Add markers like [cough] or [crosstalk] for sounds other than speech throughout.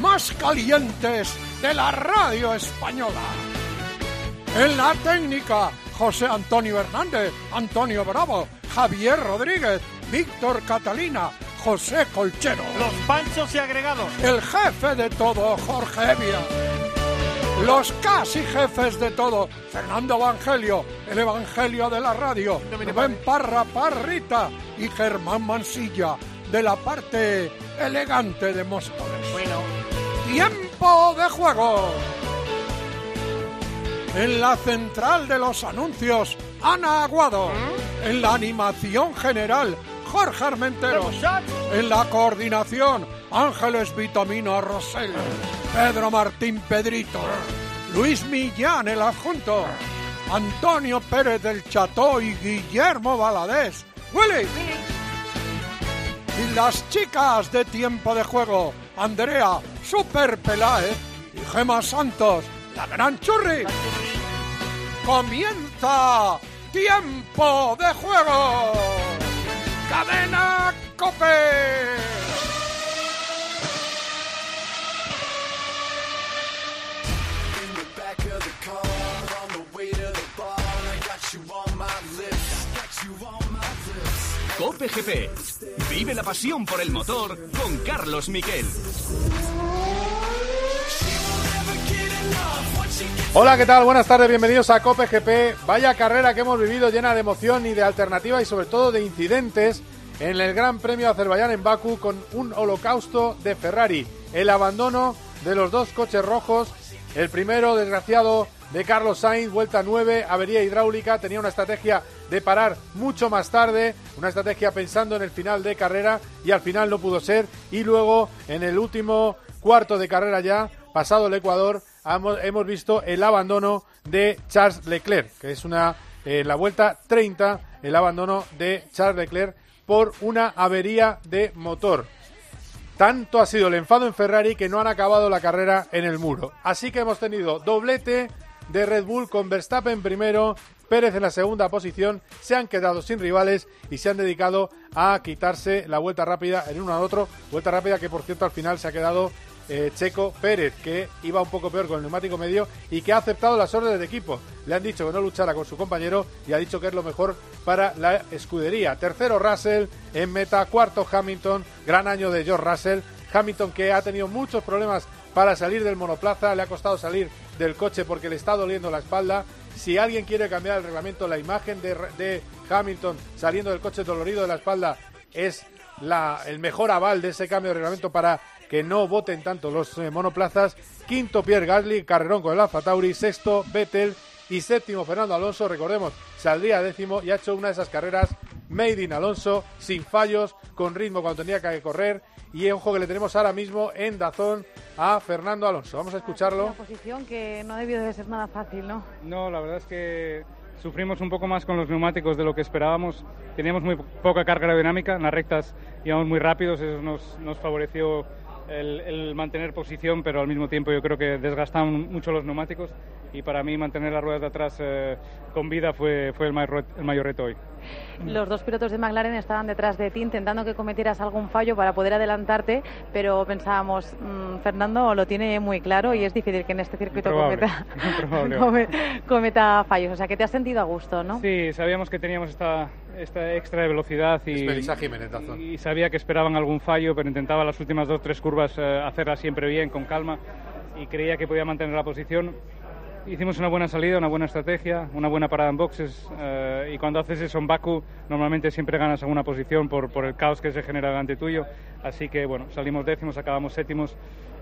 más calientes de la radio española. En la técnica, José Antonio Hernández, Antonio Bravo, Javier Rodríguez, Víctor Catalina, José Colchero. Los panchos y agregados. El jefe de todo, Jorge Evia. Los casi jefes de todo, Fernando Evangelio, el Evangelio de la radio, Rubén Parra Parrita y Germán Mansilla, de la parte elegante de Móstoles. Bueno. Tiempo de juego. En la central de los anuncios, Ana Aguado. En la animación general, Jorge Armenteros. En la coordinación, Ángeles Vitamina Rosell. Pedro Martín Pedrito. Luis Millán, el adjunto. Antonio Pérez del Cható y Guillermo Valadés. ¡Willy! Y las chicas de tiempo de juego, Andrea Super Peláez y Gema Santos, la gran churri. Comienza tiempo de juego. Cadena Cope. Cope GP. Vive la pasión por el motor con Carlos Miquel. Hola, ¿qué tal? Buenas tardes, bienvenidos a Cope GP. Vaya carrera que hemos vivido llena de emoción y de alternativa y sobre todo de incidentes en el Gran Premio de Azerbaiyán en Bakú con un holocausto de Ferrari. El abandono de los dos coches rojos. El primero, desgraciado, de Carlos Sainz, vuelta 9, avería hidráulica, tenía una estrategia de parar mucho más tarde, una estrategia pensando en el final de carrera y al final no pudo ser. Y luego, en el último cuarto de carrera ya, pasado el Ecuador, hemos, visto el abandono de Charles Leclerc, que es una, en la vuelta 30, el abandono de Charles Leclerc por una avería de motor. Tanto ha sido el enfado en Ferrari que no han acabado la carrera en el muro. Así que hemos tenido doblete de Red Bull con Verstappen primero, Pérez en la segunda posición, se han quedado sin rivales y se han dedicado a quitarse la vuelta rápida en uno a otro. Vuelta rápida que por cierto al final se ha quedado eh, Checo Pérez, que iba un poco peor con el neumático medio y que ha aceptado las órdenes de equipo. Le han dicho que no luchara con su compañero y ha dicho que es lo mejor para la escudería. Tercero Russell en meta, cuarto Hamilton, gran año de George Russell. Hamilton que ha tenido muchos problemas para salir del monoplaza, le ha costado salir del coche porque le está doliendo la espalda. Si alguien quiere cambiar el reglamento, la imagen de, Hamilton saliendo del coche dolorido de la espalda es la, el mejor aval de ese cambio de reglamento para que no voten tanto los eh, monoplazas. Quinto Pierre Gasly, carrerón con el Alfa Tauri. Sexto Vettel y séptimo Fernando Alonso. Recordemos, saldría décimo y ha hecho una de esas carreras made in Alonso, sin fallos, con ritmo cuando tenía que correr. Y ojo que le tenemos ahora mismo en Dazón a Fernando Alonso. Vamos a escucharlo. Una posición que no debió de ser nada fácil, ¿no? No, la verdad es que sufrimos un poco más con los neumáticos de lo que esperábamos. Teníamos muy poca carga aerodinámica, en las rectas íbamos muy rápidos, eso nos, nos favoreció el, el, mantener posición, pero al mismo tiempo yo creo que desgastaban mucho los neumáticos y para mí mantener las ruedas de atrás eh, con vida fue, fue el, mayor, el mayor reto hoy. Los dos pilotos de McLaren estaban detrás de ti intentando que cometieras algún fallo para poder adelantarte, pero pensábamos, mmm, Fernando lo tiene muy claro y es difícil que en este circuito cometa, [laughs] [laughs] cometa, fallos. O sea, que te has sentido a gusto, ¿no? Sí, sabíamos que teníamos esta, esta extra de velocidad y, y, y, sabía que esperaban algún fallo, pero intentaba las últimas dos tres curvas eh, hacerlas siempre bien, con calma, y creía que podía mantener la posición hicimos una buena salida, una buena estrategia, una buena parada en boxes eh, y cuando haces eso en Baku normalmente siempre ganas alguna posición por, por, el caos que se genera delante tuyo. Así que bueno, salimos décimos, acabamos séptimos.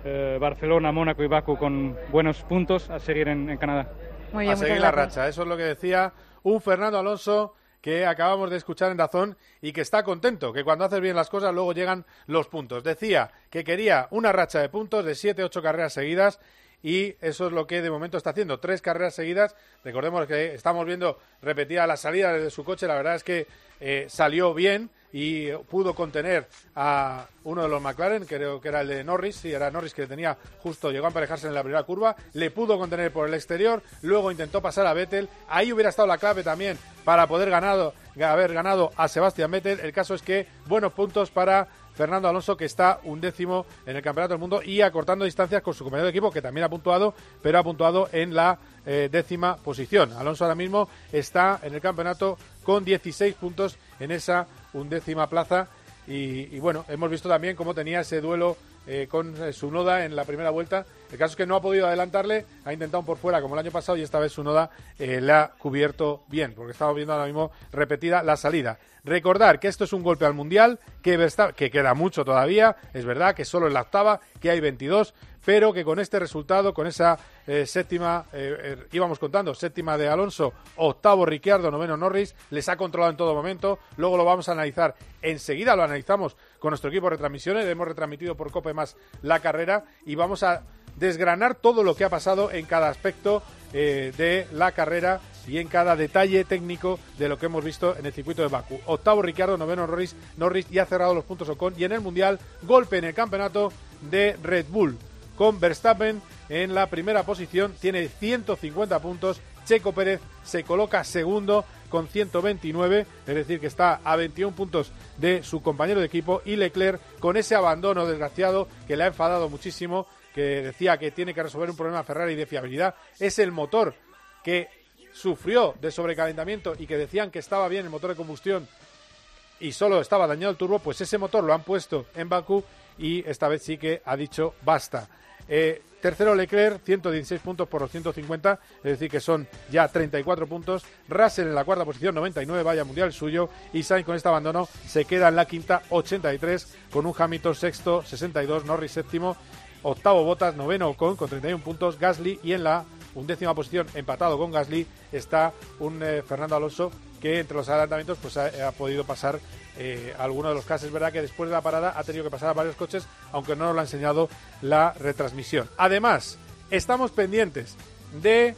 Eh, Barcelona, Mónaco y Baku con buenos puntos a seguir en, en Canadá. Muy bien, a seguir la racha, eso es lo que decía un Fernando Alonso que acabamos de escuchar en Dazón y que está contento, que cuando haces bien las cosas luego llegan los puntos. Decía que quería una racha de puntos de 7-8 carreras seguidas y eso es lo que de momento está haciendo. Tres carreras seguidas. Recordemos que estamos viendo repetida la salida desde su coche. La verdad es que eh, salió bien y pudo contener a uno de los McLaren, creo que era el de Norris, sí, era Norris que tenía justo, llegó a emparejarse en la primera curva, le pudo contener por el exterior, luego intentó pasar a Vettel, ahí hubiera estado la clave también para poder ganado, haber ganado a Sebastián Vettel, el caso es que buenos puntos para Fernando Alonso, que está un décimo en el Campeonato del Mundo y acortando distancias con su compañero de equipo, que también ha puntuado, pero ha puntuado en la eh, décima posición. Alonso ahora mismo está en el campeonato con 16 puntos en esa undécima plaza. Y, y bueno, hemos visto también cómo tenía ese duelo eh, con eh, su noda en la primera vuelta. El caso es que no ha podido adelantarle, ha intentado por fuera como el año pasado y esta vez su noda eh, le ha cubierto bien, porque estamos viendo ahora mismo repetida la salida. Recordar que esto es un golpe al Mundial, que, que queda mucho todavía, es verdad que solo en la octava, que hay 22, pero que con este resultado, con esa eh, séptima, eh, eh, íbamos contando, séptima de Alonso, octavo Ricciardo, noveno Norris, les ha controlado en todo momento. Luego lo vamos a analizar enseguida, lo analizamos con nuestro equipo de retransmisiones, hemos retransmitido por Cope más la carrera y vamos a desgranar todo lo que ha pasado en cada aspecto de la carrera y en cada detalle técnico de lo que hemos visto en el circuito de Baku. Octavo Ricciardo, noveno Norris, Norris y ha cerrado los puntos Ocon y en el Mundial golpe en el campeonato de Red Bull con Verstappen en la primera posición, tiene 150 puntos. Checo Pérez se coloca segundo con 129, es decir, que está a 21 puntos de su compañero de equipo. Y Leclerc, con ese abandono desgraciado que le ha enfadado muchísimo, que decía que tiene que resolver un problema Ferrari de fiabilidad, es el motor que sufrió de sobrecalentamiento y que decían que estaba bien el motor de combustión y solo estaba dañado el turbo, pues ese motor lo han puesto en Bakú y esta vez sí que ha dicho basta. Eh, tercero Leclerc, 116 puntos por los 150, es decir que son ya 34 puntos. Russell en la cuarta posición, 99, vaya mundial suyo. Y Sainz con este abandono se queda en la quinta, 83, con un Hamilton sexto, 62, Norris séptimo, octavo Botas, noveno Ocon con 31 puntos, Gasly y en la undécima posición, empatado con Gasly, está un eh, Fernando Alonso que entre los adelantamientos pues ha, podido pasar eh, algunos de los casos. Es verdad que después de la parada ha tenido que pasar a varios coches, aunque no nos lo ha enseñado la retransmisión. Además, estamos pendientes de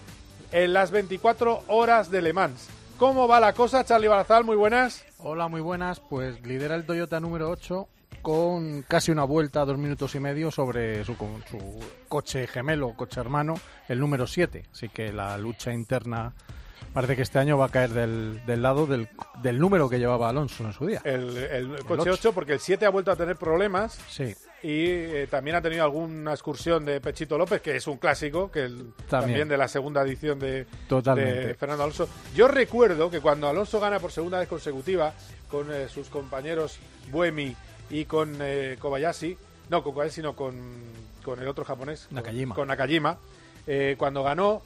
las 24 horas de Le Mans. ¿Cómo va la cosa, Charlie Barazal? Muy buenas. Hola, muy buenas. Pues lidera el Toyota número 8 con casi una vuelta, dos minutos y medio, sobre su, su coche gemelo, coche hermano, el número 7. Así que la lucha interna Parece que este año va a caer del, del lado del, del, número que llevaba Alonso en su día. El, coche 8. porque el 7 ha vuelto a tener problemas. Sí. Y eh, también ha tenido alguna excursión de Pechito López, que es un clásico, que también. de la segunda edición de, de, Fernando Alonso. Yo recuerdo que cuando Alonso gana por segunda vez consecutiva con eh, sus compañeros Buemi y con eh, Kobayashi, no con Kobayashi, sino con, con el otro japonés, Nakajima. con, Nakajima, cuando ganó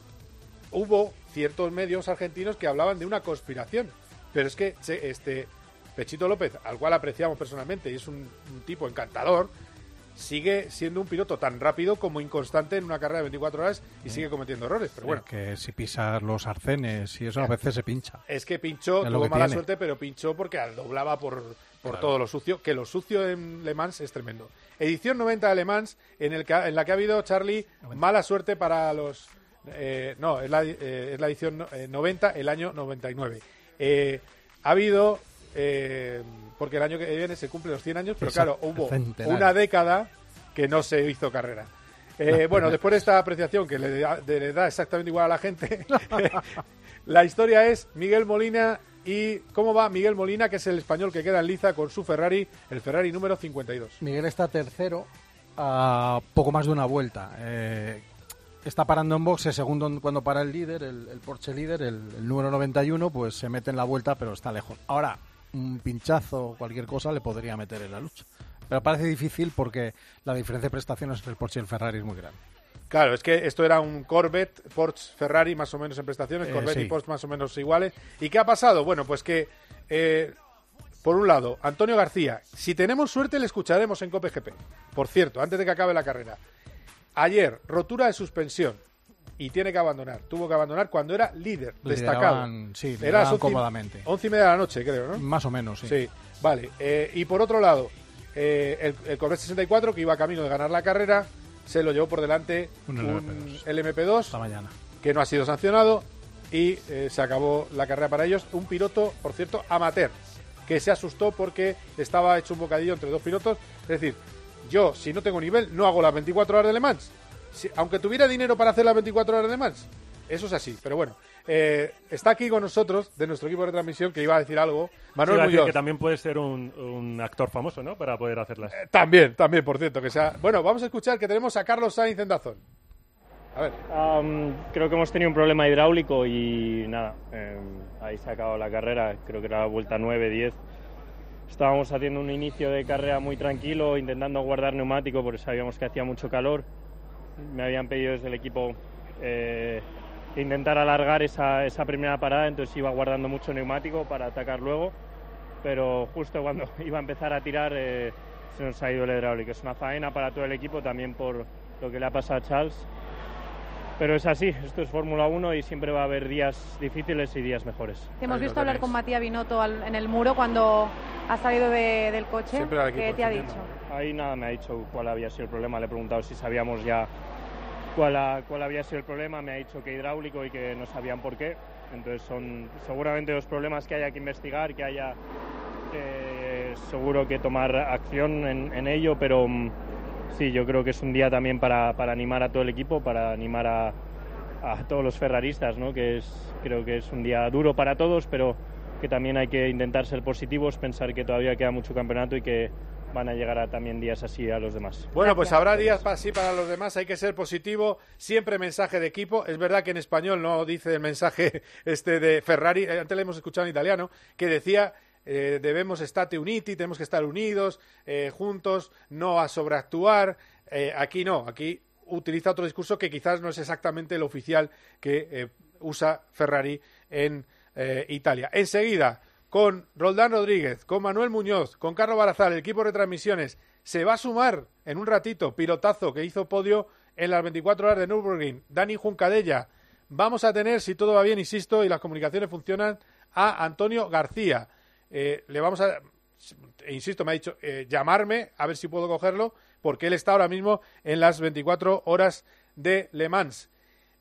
hubo ciertos medios argentinos que hablaban de una conspiración. Pero es que este Pechito López, al cual apreciamos personalmente y es un, tipo encantador, sigue siendo un piloto tan rápido como inconstante en una carrera de 24 horas y sigue cometiendo errores. Pero bueno. que si pisas los arcenes y eso a veces se pincha. Es que pinchó, tuvo mala suerte, pero pinchó porque doblaba por, por todo lo sucio, que lo sucio en Le Mans es tremendo. Edición 90 de Le Mans, en, el en la que ha habido, Charlie, mala suerte para los eh, no, es la, eh, es la edición 90, eh, el año 99. ha habido, porque el año que viene se cumple los 100 años, pero claro, hubo una década que no se hizo carrera. bueno, después de esta apreciación que le da, exactamente igual a la gente, [laughs] la historia es Miguel Molina y cómo va Miguel Molina, que es el español que queda en liza con su Ferrari, el Ferrari número 52. Miguel está tercero a poco más de una vuelta está parando en boxe, segundo cuando para el líder, el, Porsche líder, el, número 91, pues se mete en la vuelta, pero está lejos. Ahora, un pinchazo o cualquier cosa le podría meter en la lucha. Pero parece difícil porque la diferencia de prestaciones entre el Porsche y el Ferrari es muy grande. Claro, es que esto era un Corvette, Porsche, Ferrari más o menos en prestaciones, eh, Corvette y Porsche más o menos iguales. ¿Y qué ha pasado? Bueno, pues que, eh, por un lado, Antonio García, si tenemos suerte le escucharemos en COPGP. Por cierto, antes de que acabe la carrera. Ayer, rotura de suspensión. y tiene que abandonar. Tuvo que abandonar cuando era líder, destacado. Sí, era cómodamente. Once y media de la noche, creo, ¿no? Más o menos, sí. Sí, vale. Eh, y por otro lado, eh, el, Corvette 64, que iba camino de ganar la carrera, se lo llevó por delante un, LMP2, Esta mañana. que no ha sido sancionado y eh, se acabó la carrera para ellos. Un piloto, por cierto, amateur, que se asustó porque estaba hecho un bocadillo entre dos pilotos. Es decir, yo, si no tengo nivel, no hago las 24 horas de Le Mans. aunque tuviera dinero para hacer las 24 horas de Le Mans, eso es así. Pero bueno, eh, está aquí con nosotros, de nuestro equipo de transmisión, que iba a decir algo. Manuel sí, que también puede ser un, actor famoso, ¿no? Para poder hacerlas. Eh, también, también, por cierto. que sea Bueno, vamos a escuchar que tenemos a Carlos Sainz en Dazón. A ver. creo que hemos tenido un problema hidráulico y nada, em, ahí se ha acabado la carrera. Creo que era la vuelta 9, 10 Estábamos haciendo un inicio de carrera muy tranquilo, intentando guardar neumático porque sabíamos que hacía mucho calor. Me habían pedido desde el equipo eh, intentar alargar esa, esa, primera parada, entonces iba guardando mucho neumático para atacar luego. Pero justo cuando [laughs] iba a empezar a tirar eh, se nos ha ido el hidráulico. Es una faena para todo el equipo, también por lo que le ha pasado a Charles pero es así, esto es Fórmula 1 y siempre va a haber días difíciles y días mejores. hemos visto hablar con Matías Binotto en el muro cuando ha salido del coche. ¿Qué te ha dicho? Ahí nada me ha dicho cuál había sido el problema. Le he preguntado si sabíamos ya cuál, cuál había sido el problema. Me ha dicho que hidráulico y que no sabían por qué. Entonces son seguramente los problemas que haya que investigar, que haya seguro que tomar acción en, en ello, pero mm, sí, yo creo que es un día también para, animar a todo el equipo, para animar a, todos los ferraristas, ¿no? que es, creo que es un día duro para todos, pero que también hay que intentar ser positivos, pensar que todavía queda mucho campeonato y que van a llegar a también días así a los demás. Bueno, pues habrá días así para los demás, hay que ser positivo, siempre mensaje de equipo. Es verdad que en español no dice el mensaje [laughs] este de Ferrari, eh, antes le hemos escuchado en italiano, que decía eh, debemos estar uniti, tenemos que estar unidos, eh, juntos, no a sobreactuar. Eh, aquí no, aquí utiliza otro discurso que quizás no es exactamente el oficial que usa Ferrari en Italia. Enseguida, con Roldán Rodríguez, con Manuel Muñoz, con Carlos Barazal, el equipo de retransmisiones, se va a sumar en un ratito, pilotazo que hizo podio en las 24 horas de Nürburgring, Dani Juncadella. Vamos a tener, si todo va bien, insisto, y las comunicaciones funcionan, a Antonio García. Eh, le vamos a, insisto, me ha dicho, eh, llamarme a ver si puedo cogerlo, porque él está ahora mismo en las 24 horas de Le Mans.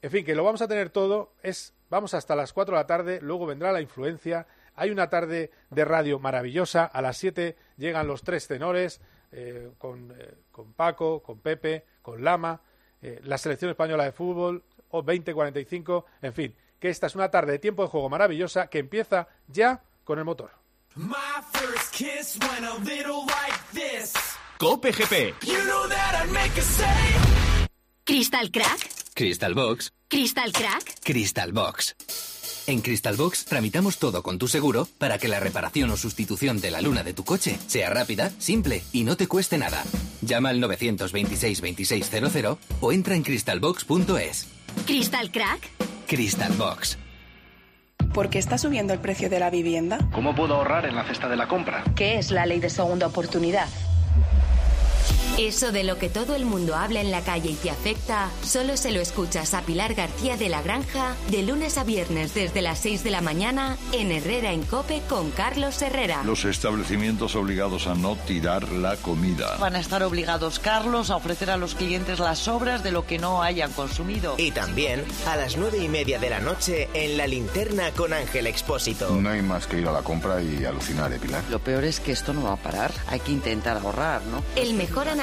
En fin, que lo vamos a tener todo, es, vamos hasta las 4 de la tarde, luego vendrá la influencia, hay una tarde de radio maravillosa, a las 7 llegan los tres tenores, eh, con, con, Paco, con Pepe, con Lama, la selección española de fútbol, o 20-45, en fin, que esta es una tarde de tiempo de juego maravillosa que empieza ya con el motor. My first kiss went a little like this. Cope GP. You know that I'd make a say. Crystal Crack. Crystal Box. Crystal Crack. Crystal Box. En Crystal Box tramitamos todo con tu seguro para que la reparación o sustitución de la luna de tu coche sea rápida, simple y no te cueste nada. Llama al 926 2600 o entra en crystalbox.es. ¿Crystal Crack? Crystal Box. ¿Por qué está subiendo el precio de la vivienda? ¿Cómo puedo ahorrar en la cesta de la compra? ¿Qué es la ley de segunda oportunidad? Eso de lo que todo el mundo habla en la calle y te afecta, solo se lo escuchas a Pilar García de la Granja de lunes a viernes desde las 6 de la mañana en Herrera en Cope con Carlos Herrera. Los establecimientos obligados a no tirar la comida. Van a estar obligados, Carlos, a ofrecer a los clientes las sobras de lo que no hayan consumido. Y también a las nueve y media de la noche en la linterna con Ángel Expósito. No hay más que ir a la compra y alucinar, ¿eh, Pilar? Lo peor es que esto no va a parar. Hay que intentar ahorrar, ¿no? El mejor análisis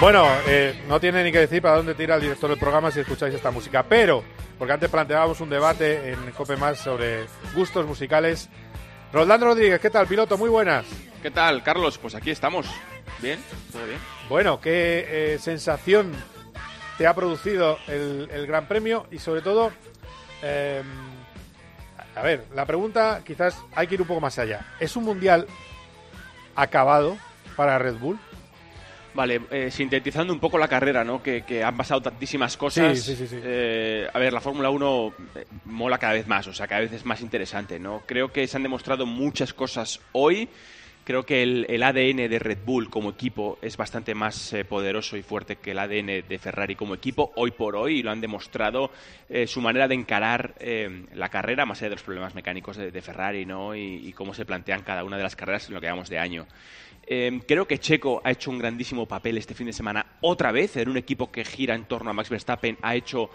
Bueno, eh, no tiene ni que decir para dónde tira el director del programa si escucháis esta música, pero, porque antes planteábamos un debate en Cope Más sobre gustos musicales, Roldán Rodríguez, ¿qué tal, piloto? Muy buenas. ¿Qué tal, Carlos? Pues aquí estamos. Bien, todo bien. Bueno, ¿qué eh, sensación te ha producido el, Gran Premio? Y sobre todo, em, a ver, la pregunta quizás hay que ir un poco más allá. ¿Es un mundial acabado para Red Bull? Vale, eh, sintetizando un poco la carrera, ¿no? Que, han pasado tantísimas cosas. Sí, sí, sí. Eh, a ver, la Fórmula 1 eh, mola cada vez más, o sea, cada vez es más interesante, ¿no? Creo que se han demostrado muchas cosas hoy. Creo que el, ADN de Red Bull como equipo es bastante más poderoso y fuerte que el ADN de Ferrari como equipo, hoy por hoy, y lo han demostrado su manera de encarar la carrera, más allá de los problemas mecánicos de, Ferrari, ¿no? Y, y, cómo se plantean cada una de las carreras en lo que llamamos de año. Em, creo que Checo ha hecho un grandísimo papel este fin de semana otra vez en un equipo que gira en torno a Max Verstappen. Ha hecho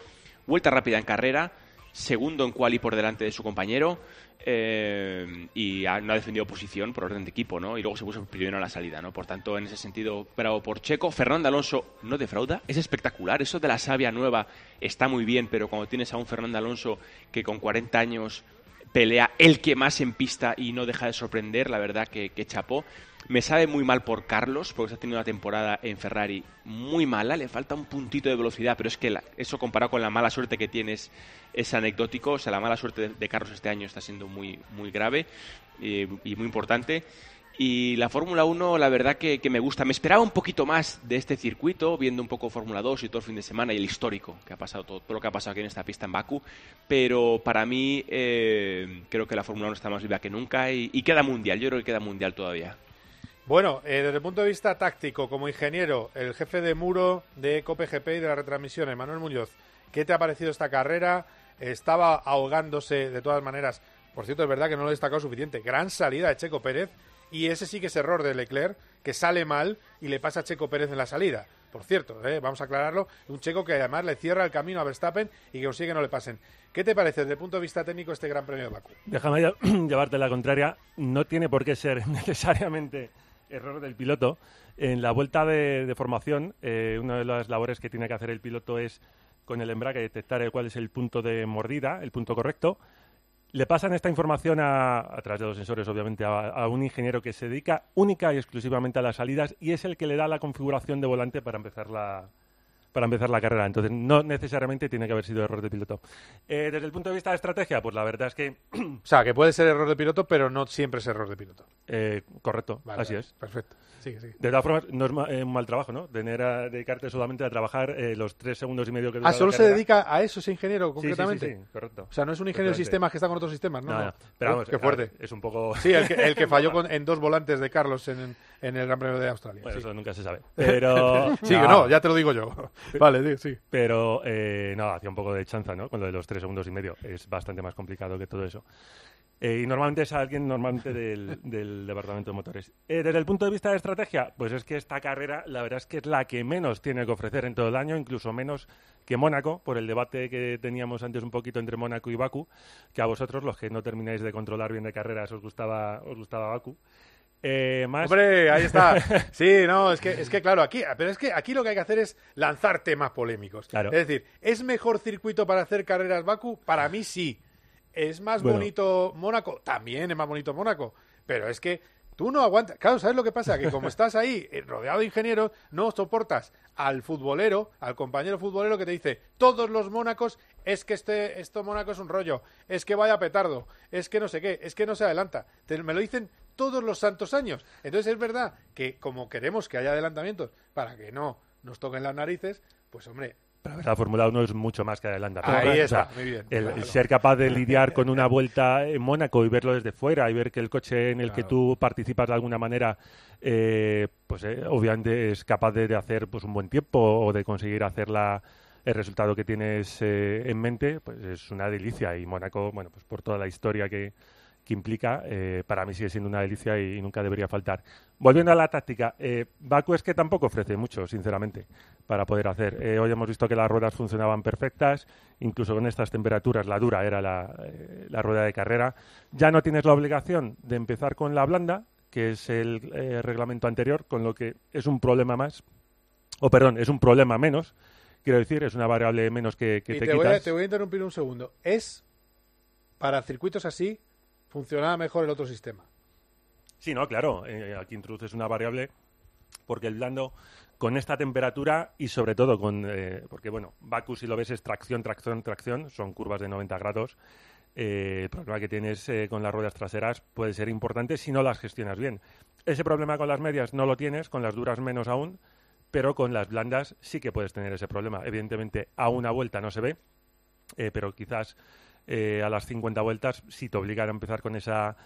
vuelta rápida en carrera, segundo en quali por delante de su compañero em, y no ha defendido posición por orden de equipo, ¿no? Y luego se puso primero a la salida, ¿no? Por tanto, en ese sentido, bravo por Checo. Fernando Alonso no defrauda, es espectacular. Eso de la savia nueva está muy bien, pero cuando tienes a un Fernando Alonso que con 40 años pelea el que más en pista y no deja de sorprender, la verdad que, que chapó. Me sabe muy mal por Carlos, porque ha tenido una temporada en Ferrari muy mala, le falta un puntito de velocidad, pero es que eso comparado con la mala suerte que tienes es anecdótico, o sea, la mala suerte de, Carlos este año está siendo muy, muy grave y, muy importante. Y la Fórmula 1, la verdad que, me gusta. Me esperaba un poquito más de este circuito, viendo un poco Fórmula 2 y todo el fin de semana y el histórico que ha pasado, todo, lo que ha pasado aquí en esta pista en Baku. Pero para mí, eh, creo que la Fórmula 1 está más viva que nunca y, y queda mundial. Yo creo que queda mundial todavía. Bueno, eh, desde el punto de vista táctico, como ingeniero, el jefe de muro de COPGP y de la retransmisión, Manuel Muñoz, ¿qué te ha parecido esta carrera? Estaba ahogándose de todas maneras. Por cierto, es verdad que no lo he destacado suficiente. Gran salida de Checo Pérez. Y ese sí que es error de Leclerc, que sale mal y le pasa a Checo Pérez en la salida. Por cierto, eh, vamos a aclararlo. Un Checo que además le cierra el camino a Verstappen y que consigue que no le pasen. ¿Qué te parece desde el punto de vista técnico este Gran Premio de Baku? Déjame [clears throat] llevarte la contraria. No tiene por qué ser [laughs] necesariamente error del piloto. En la vuelta de, formación, eh, una de las labores que tiene que hacer el piloto es con el embrague detectar cuál es el punto de mordida, el punto correcto. Le pasan esta información a, través de los sensores, obviamente, a, un ingeniero que se dedica única y exclusivamente a las salidas y es el que le da la configuración de volante para empezar la, para empezar la carrera. Entonces, no necesariamente tiene que haber sido error de piloto. Eh, desde el punto de vista de estrategia, pues la verdad es que... [clears throat] o sea, que puede ser error de piloto, pero no siempre es error de piloto. Eh, correcto, así es. Perfecto. De todas formas, no es eh, un mal trabajo, ¿no? Tener a, dedicarte solamente a trabajar los tres segundos y medio que dura Ah, solo se dedica a eso ese ingeniero, concretamente. Sí, sí, correcto. O sea, no es un ingeniero de sistemas que está con otros sistemas, ¿no? no, Pero vamos, qué fuerte. Es un poco... Sí, el que, [laughs] falló en dos volantes de Carlos en, en el Gran Premio de Australia. Bueno, eso nunca se sabe. [laughs] Pero... sí, no. no, ya te lo digo yo. vale, sí. Pero eh, no, hacía un poco de chanza, ¿no? Con lo de los tres segundos y medio. Es bastante más complicado que todo eso. Eh, y normalmente es alguien normalmente del, [laughs] del departamento de motores. Eh, desde el punto de vista de estrategia, pues es que esta carrera, la verdad es que es la que menos tiene que ofrecer en todo el año, incluso menos que Mónaco, por el debate que teníamos antes un poquito entre Mónaco y Baku, que a vosotros, los que no termináis de controlar bien de carreras, os gustaba, os gustaba Baku. Eh, Hombre, ahí está. [laughs] Sí, no, es que, es que claro, aquí, pero es que aquí lo que hay que hacer es lanzar temas polémicos. Es decir, ¿es mejor circuito para hacer carreras Baku? Para mí sí. ¿Es más bonito Mónaco? También es más bonito Mónaco. Pero es que Tú no aguantas. Claro, ¿sabes lo que pasa? Que como estás ahí eh, rodeado de ingenieros, no soportas al futbolero, al compañero futbolero que te dice, todos los mónacos, es que este, esto mónaco es un rollo, es que vaya petardo, es que no sé qué, es que no se adelanta. me lo dicen todos los santos años. Entonces es verdad que como queremos que haya adelantamientos para que no nos toquen las narices, pues hombre, la Fórmula 1 es mucho más que adelanta. Ahí está, muy bien. El, ser capaz de lidiar con una [laughs] vuelta en Mónaco y verlo desde fuera y ver que el coche en el que tú participas de alguna manera, eh, pues eh, obviamente es capaz de, hacer pues un buen tiempo o de conseguir hacer el resultado que tienes eh, en mente, pues es una delicia. Y Mónaco, bueno, pues por toda la historia que, que implica, eh, para mí sigue siendo una delicia y, nunca debería faltar. Volviendo a la táctica, eh, Baku es que tampoco ofrece mucho, sinceramente, para poder hacer. Eh, hoy hemos visto que las ruedas funcionaban perfectas, incluso con estas temperaturas, la dura era la, eh, la rueda de carrera. Ya no tienes la obligación de empezar con la blanda, que es el reglamento anterior, con lo que es un problema más, o perdón, es un problema menos, quiero decir, es una variable menos que, te, te quitas. te voy a interrumpir un segundo. Es para circuitos así funcionaba mejor el otro sistema. Sí, no, claro. Eh, aquí introduces una variable porque el blando con esta temperatura y sobre todo con eh, porque bueno Baku si lo ves es tracción tracción tracción son curvas de 90 grados eh, el problema que tienes con las ruedas traseras puede ser importante si no las gestionas bien ese problema con las medias no lo tienes con las duras menos aún pero con las blandas sí que puedes tener ese problema evidentemente a una vuelta no se ve pero quizás a las 50 vueltas si te obligan a empezar con esa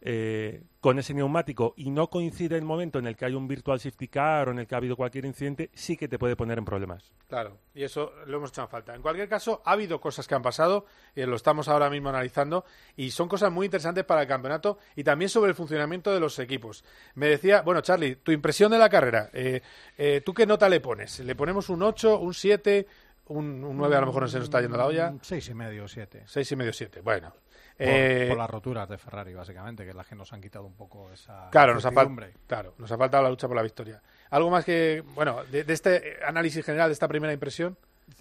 eh, con ese neumático y no coincide el momento en el que hay un virtual safety car o en el que ha habido cualquier incidente, sí que te puede poner en problemas. Claro, y eso lo hemos echado en falta. En cualquier caso, ha habido cosas que han pasado, y lo estamos ahora mismo analizando, y son cosas muy interesantes para el campeonato y también sobre el funcionamiento de los equipos. Me decía, bueno, Charlie, tu impresión de la carrera, eh, eh, ¿tú qué nota le pones? ¿Le ponemos un 8, un 7? Un, un 9 a lo mejor no se nos está yendo la olla. Seis y medio, siete. Seis y medio, siete. Bueno, eh, por, las roturas de Ferrari, básicamente, que es la que nos han quitado un poco esa. Claro, nos ha, claro nos ha faltado la lucha por la victoria. ¿Algo más que, bueno, de, este análisis general, de esta primera impresión?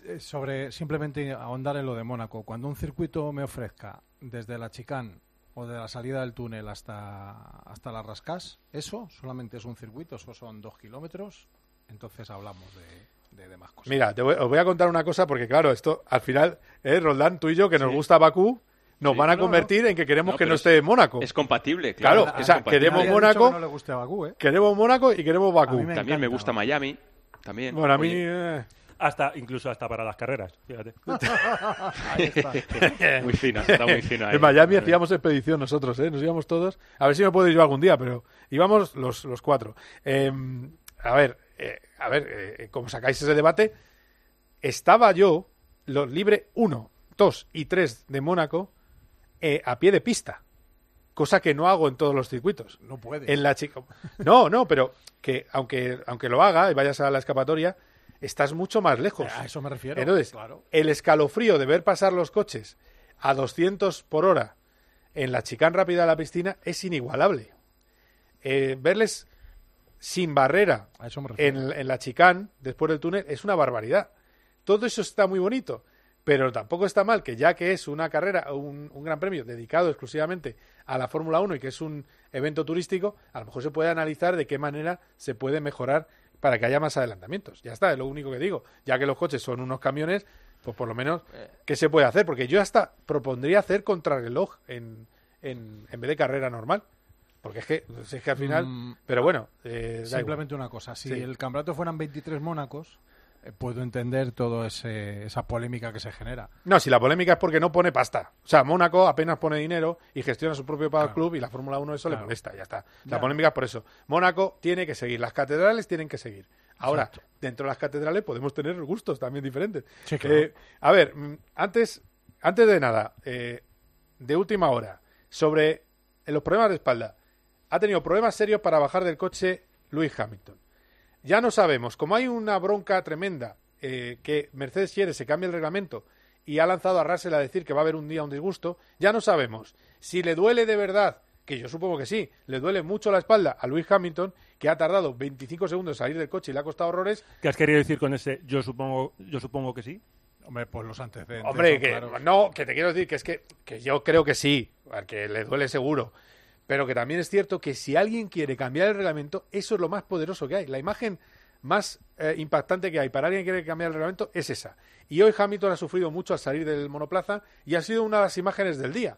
Eh, sobre simplemente ahondar en lo de Mónaco. Cuando un circuito me ofrezca desde la chicane o de la salida del túnel hasta, hasta las rascas, eso solamente es un circuito, eso son dos kilómetros, entonces hablamos de, de, más cosas. Mira, te os voy a contar una cosa porque, claro, esto al final, eh, Roldán, tú y yo, que nos gusta Bakú, nos van a convertir en que queremos que no esté en Mónaco. Es compatible, claro. Claro, o sea, queremos Mónaco. ¿eh? Queremos Mónaco y queremos Bakú. también me gusta Miami. También. Bueno, a mí. Eh. Hasta, incluso hasta para las carreras, fíjate. [laughs] [laughs] muy fino, está muy fino. En Miami hacíamos expedición nosotros, ¿eh? Nos íbamos todos. A ver si me puedo ir yo algún día, pero íbamos los, los cuatro. Em, a ver, eh, a ver, eh, como sacáis ese debate, estaba yo, los libre 1, 2 y 3 de Mónaco, eh, a pie de pista. Cosa que no hago en todos los circuitos. No puede. En la chica. No, no, pero que aunque, aunque lo haga y vayas a la escapatoria, estás mucho más lejos. A eso me refiero. Entonces, el escalofrío de ver pasar los coches a 200 por hora en la chicán rápida de la piscina es inigualable. Eh, verles sin barrera en, en, la chicán después del túnel es una barbaridad. Todo eso está muy bonito. Pero tampoco está mal que ya que es una carrera, un, un gran premio dedicado exclusivamente a la Fórmula 1 y que es un evento turístico, a lo mejor se puede analizar de qué manera se puede mejorar para que haya más adelantamientos. Ya está, es lo único que digo. Ya que los coches son unos camiones, pues por lo menos, eh. ¿qué se puede hacer? Porque yo hasta propondría hacer contrarreloj en, en, en vez de carrera normal. Porque es que, es que al final. Mm, pero bueno. Eh, simplemente una cosa: si el campeonato fueran 23 Mónacos, eh, puedo entender toda esa polémica que se genera. No, si la polémica es porque no pone pasta. O sea, Mónaco apenas pone dinero y gestiona su propio club y la Fórmula 1 eso le molesta, ya está. La polémica es por eso. Mónaco tiene que seguir, las catedrales tienen que seguir. Ahora, dentro de las catedrales podemos tener gustos también diferentes. Eh, a ver, mm, antes, antes de nada, de última hora, sobre los problemas de espalda. Ha tenido problemas serios para bajar del coche Luis Hamilton. Ya no sabemos, como hay una bronca tremenda eh, que Mercedes quiere se cambie el reglamento y ha lanzado a Russell a decir que va a haber un día un disgusto, ya no sabemos si le duele de verdad, que yo supongo que sí, le duele mucho la espalda a Luis Hamilton, que ha tardado 25 segundos en salir del coche y le ha costado horrores. ¿Qué has querido decir con ese yo supongo, yo supongo que sí? Hombre, pues los antecedentes. Hombre, que, no, que te quiero decir que es que, que yo creo que sí, que le duele seguro pero que también es cierto que si alguien quiere cambiar el reglamento, eso es lo más poderoso que hay. La imagen más eh, impactante que hay para alguien que quiere cambiar el reglamento es esa. Y hoy Hamilton ha sufrido mucho al salir del monoplaza y ha sido una de las imágenes del día.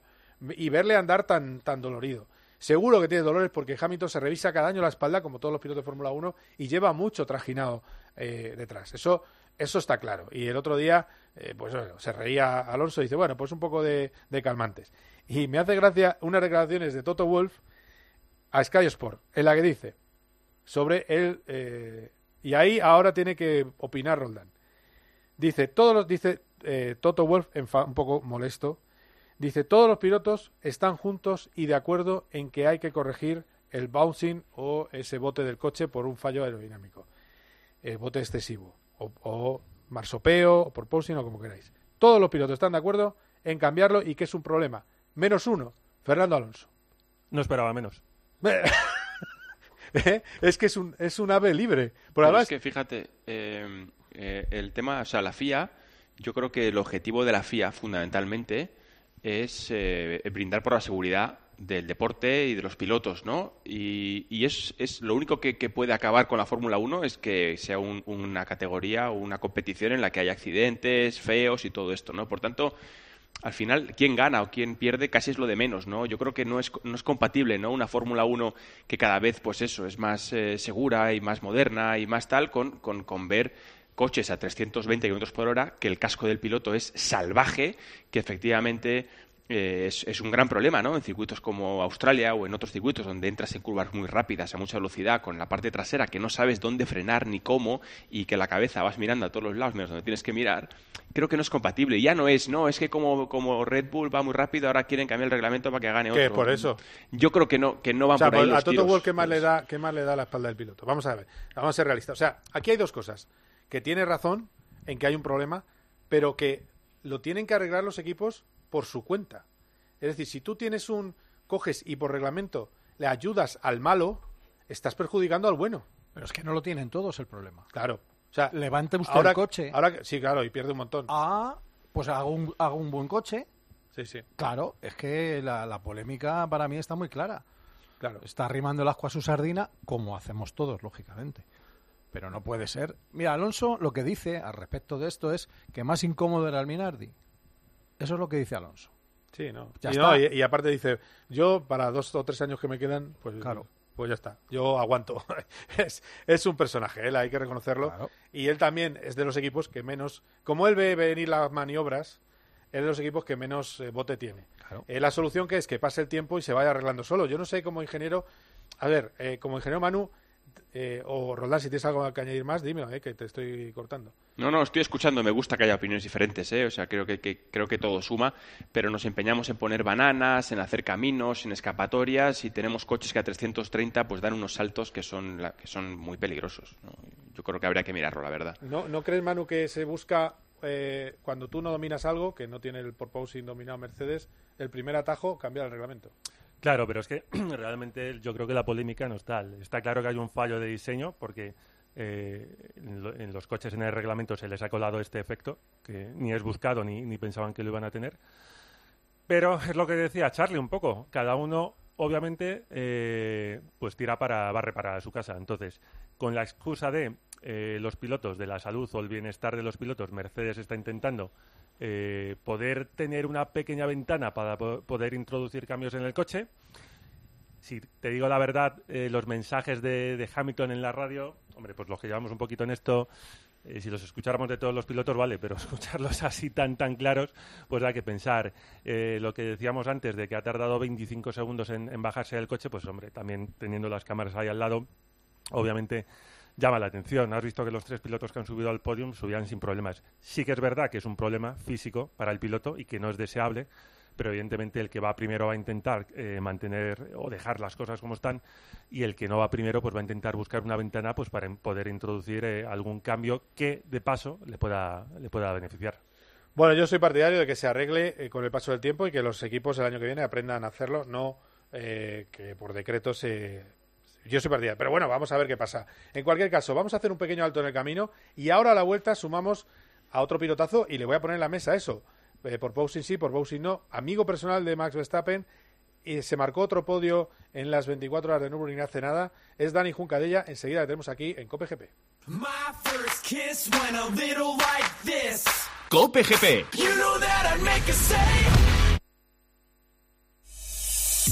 Y verle andar tan, tan dolorido. Seguro que tiene dolores porque Hamilton se revisa cada año la espalda, como todos los pilotos de Fórmula 1, y lleva mucho trajinado eh, detrás. Eso, eso está claro. Y el otro día, eh, pues se reía Alonso y dice, bueno, pues un poco de calmantes. Y me hace gracia unas declaraciones de Toto Wolf a Sky Sport, en la que dice sobre él, eh, y ahí ahora tiene que opinar Roldán. Dice, todos los, dice eh, Toto Wolf, un poco molesto, dice, todos los pilotos están juntos y de acuerdo en que hay que corregir el bouncing o ese bote del coche por un fallo aerodinámico, el bote excesivo, o, o marsopeo, o por posing, o como queráis. Todos los pilotos están de acuerdo en cambiarlo y que es un problema menos uno, Fernando Alonso. No esperaba menos. [laughs] ¿Eh? Es que es un, es un ave libre. Por además... Es que fíjate, eh, eh, el tema, o sea, la FIA, yo creo que el objetivo de la FIA fundamentalmente es brindar por la seguridad del deporte y de los pilotos, ¿no? Y, es, es, lo único que, puede acabar con la Fórmula 1 es que sea una categoría o una competición en la que haya accidentes feos y todo esto, ¿no? Por tanto, al final, quién gana o quién pierde casi es lo de menos, ¿no? Yo creo que no es, no es compatible, ¿no? Una Fórmula 1 que cada vez, pues eso, es más eh, segura y más moderna y más tal, con, con, con ver coches a 320 km por hora, que el casco del piloto es salvaje, que efectivamente eh, es, un gran problema, ¿no? En circuitos como Australia o en otros circuitos donde entras en curvas muy rápidas a mucha velocidad con la parte trasera que no sabes dónde frenar ni cómo y que la cabeza vas mirando a todos los lados menos donde tienes que mirar, creo que no es compatible. Ya no es, no, es que como, como Red Bull va muy rápido, ahora quieren cambiar el reglamento para que gane otro. ¿Qué, por eso? Yo creo que no, que no van por ahí A Toto Wolff, ¿qué más, le da, ¿qué más le da la espalda del piloto? Vamos a ver, vamos a ser realistas. O sea, aquí hay dos cosas que tiene razón en que hay un problema, pero que lo tienen que arreglar los equipos por su cuenta. Es decir, si tú tienes un coges y por reglamento le ayudas al malo, estás perjudicando al bueno. Pero es que no lo tienen todos el problema. Claro. O sea, levante usted el coche. Ahora sí, claro, y pierde un montón. Ah, pues hago un, hago un buen coche. Sí, sí. Claro, es que la, la polémica para mí está muy clara. Claro. Está arrimando el asco a su sardina, como hacemos todos, lógicamente. Pero no puede ser. Mira, Alonso lo que dice al respecto de esto es que más incómodo era el Minardi. Eso es lo que dice Alonso. Sí, no. y, y, aparte dice, yo para dos o tres años que me quedan, pues, claro. pues ya está. Yo aguanto. [laughs] es, es, un personaje, él hay que reconocerlo. Y él también es de los equipos que menos, como él ve venir las maniobras, es de los equipos que menos eh, bote tiene. Eh, la solución que es que pase el tiempo y se vaya arreglando solo. Yo no sé como ingeniero, a ver, eh, como ingeniero Manu, eh, o Roldán, si tienes algo que añadir más, dime, eh, que te estoy cortando. No, no, estoy escuchando. Me gusta que haya opiniones diferentes, ¿eh? O sea, creo que, creo que todo suma, pero nos empeñamos en poner bananas, en hacer caminos, en escapatorias y tenemos coches que a 330 pues dan unos saltos que son, que son muy peligrosos. Yo creo que habría que mirarlo, la verdad. ¿No, ¿no crees, Manu, que se busca eh, cuando tú no dominas algo, que no tiene el porpoising dominado Mercedes, el primer atajo, cambiar el reglamento? Claro, pero es que [clears throat] realmente yo creo que la polémica no es tal. Está claro que hay un fallo de diseño porque eh, en, los coches en el reglamento se les ha colado este efecto que ni es buscado ni, ni pensaban que lo iban a tener. Pero es lo que decía Charlie un poco. Cada uno, obviamente, eh, pues tira para barre para su casa. Entonces, con la excusa de eh, los pilotos, de la salud o el bienestar de los pilotos, Mercedes está intentando eh, poder tener una pequeña ventana para poder introducir cambios en el coche. Si te digo la verdad, eh, los mensajes de, Hamilton en la radio, hombre, pues los que llevamos un poquito en esto, eh, si los escucháramos de todos los pilotos, vale, pero [laughs] escucharlos así tan, tan claros, pues hay que pensar. lo que decíamos antes de que ha tardado 25 segundos en bajarse del coche, pues hombre, también teniendo las cámaras ahí al lado, obviamente llama la atención. Has visto que los tres pilotos que han subido al podium subían sin problemas. Sí que es verdad que es un problema físico para el piloto y que no es deseable, pero evidentemente el que va primero va a intentar eh, mantener o dejar las cosas como están y el que no va primero pues va a intentar buscar una ventana pues para poder introducir eh, algún cambio que de paso le pueda le pueda beneficiar. Bueno, yo soy partidario de que se arregle eh, con el paso del tiempo y que los equipos el año que viene aprendan a hacerlo, no que por decreto se yo soy partida. Pero bueno, vamos a ver qué pasa. En cualquier caso, vamos a hacer un pequeño alto en el camino y ahora a la vuelta sumamos a otro pilotazo y le voy a poner en la mesa eso. Eh, por Bowsin sí, por Bowsin no. Amigo personal de Max Verstappen y se marcó otro podio en las 24 horas de Nürburgring hace nada. Es Dani Juncadella. Enseguida le tenemos aquí en Cope GP. Cope GP.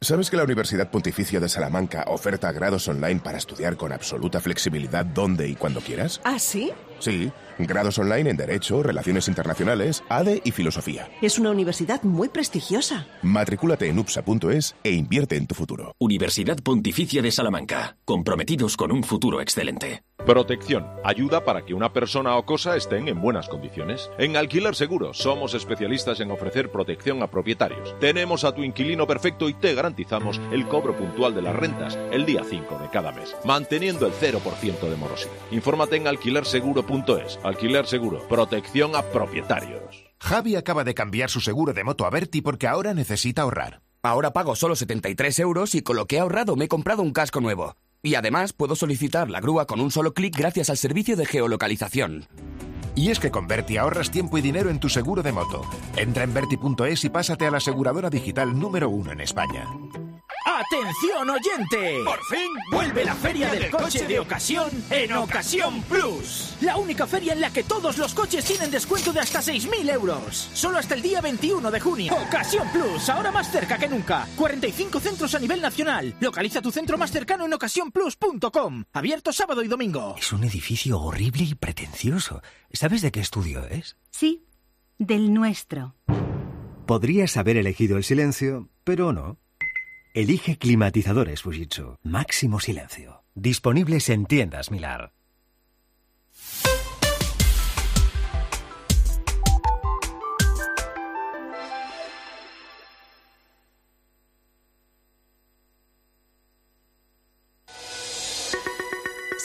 ¿Sabes que la Universidad Pontificia de Salamanca oferta grados online para estudiar con absoluta flexibilidad donde y cuando quieras? ¿Ah, sí? Sí, grados online en Derecho, Relaciones Internacionales, ADE y Filosofía. Es una universidad muy prestigiosa. Matrículate en UPSA.es e invierte en tu futuro. Universidad Pontificia de Salamanca, comprometidos con un futuro excelente. Protección. Ayuda para que una persona o cosa estén en buenas condiciones. En Alquiler Seguro somos especialistas en ofrecer protección a propietarios. Tenemos a tu inquilino perfecto y te garantizamos el cobro puntual de las rentas el día 5 de cada mes, manteniendo el 0% de morosidad. Infórmate en alquilerseguro.es. Alquiler Seguro. Protección a propietarios. Javi acaba de cambiar su seguro de moto a Berti porque ahora necesita ahorrar. Ahora pago solo 73 euros y con lo que he ahorrado me he comprado un casco nuevo. Y además puedo solicitar la grúa con un solo clic gracias al servicio de geolocalización. Y es que con Verti ahorras tiempo y dinero en tu seguro de moto. Entra en Verti.es y pásate a la aseguradora digital número uno en España. ¡Atención oyente! Por fin vuelve la feria del coche de ocasión en Ocasión Plus. La única feria en la que todos los coches tienen descuento de hasta 6.000 euros. Solo hasta el día 21 de junio. Ocasión Plus, ahora más cerca que nunca. 45 centros a nivel nacional. Localiza tu centro más cercano en ocasiónplus.com. Abierto sábado y domingo. Es un edificio horrible y pretencioso. ¿Sabes de qué estudio es? Sí, del nuestro. Podrías haber elegido el silencio, pero no. Elige climatizadores Fujitsu. Máximo silencio. Disponibles en tiendas Milar.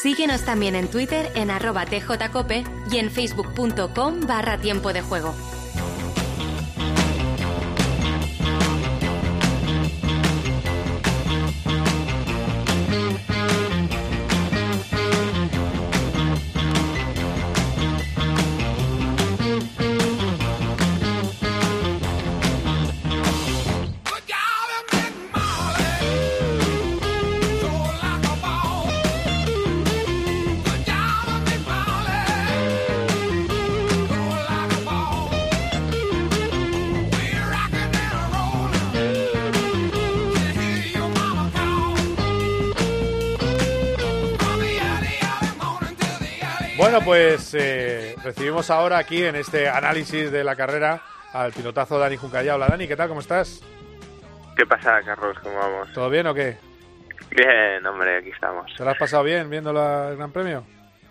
Síguenos también en Twitter en arroba tjcope y en facebook.com barra tiempo de juego. Bueno, pues eh, recibimos ahora aquí en este análisis de la carrera al pilotazo Dani Juncaya. Hola Dani, ¿qué tal? ¿Cómo estás? ¿Qué pasa, Carlos? ¿Cómo vamos? ¿Todo bien o qué? Bien, hombre, aquí estamos. ¿Te lo has pasado bien viendo la- el Gran Premio?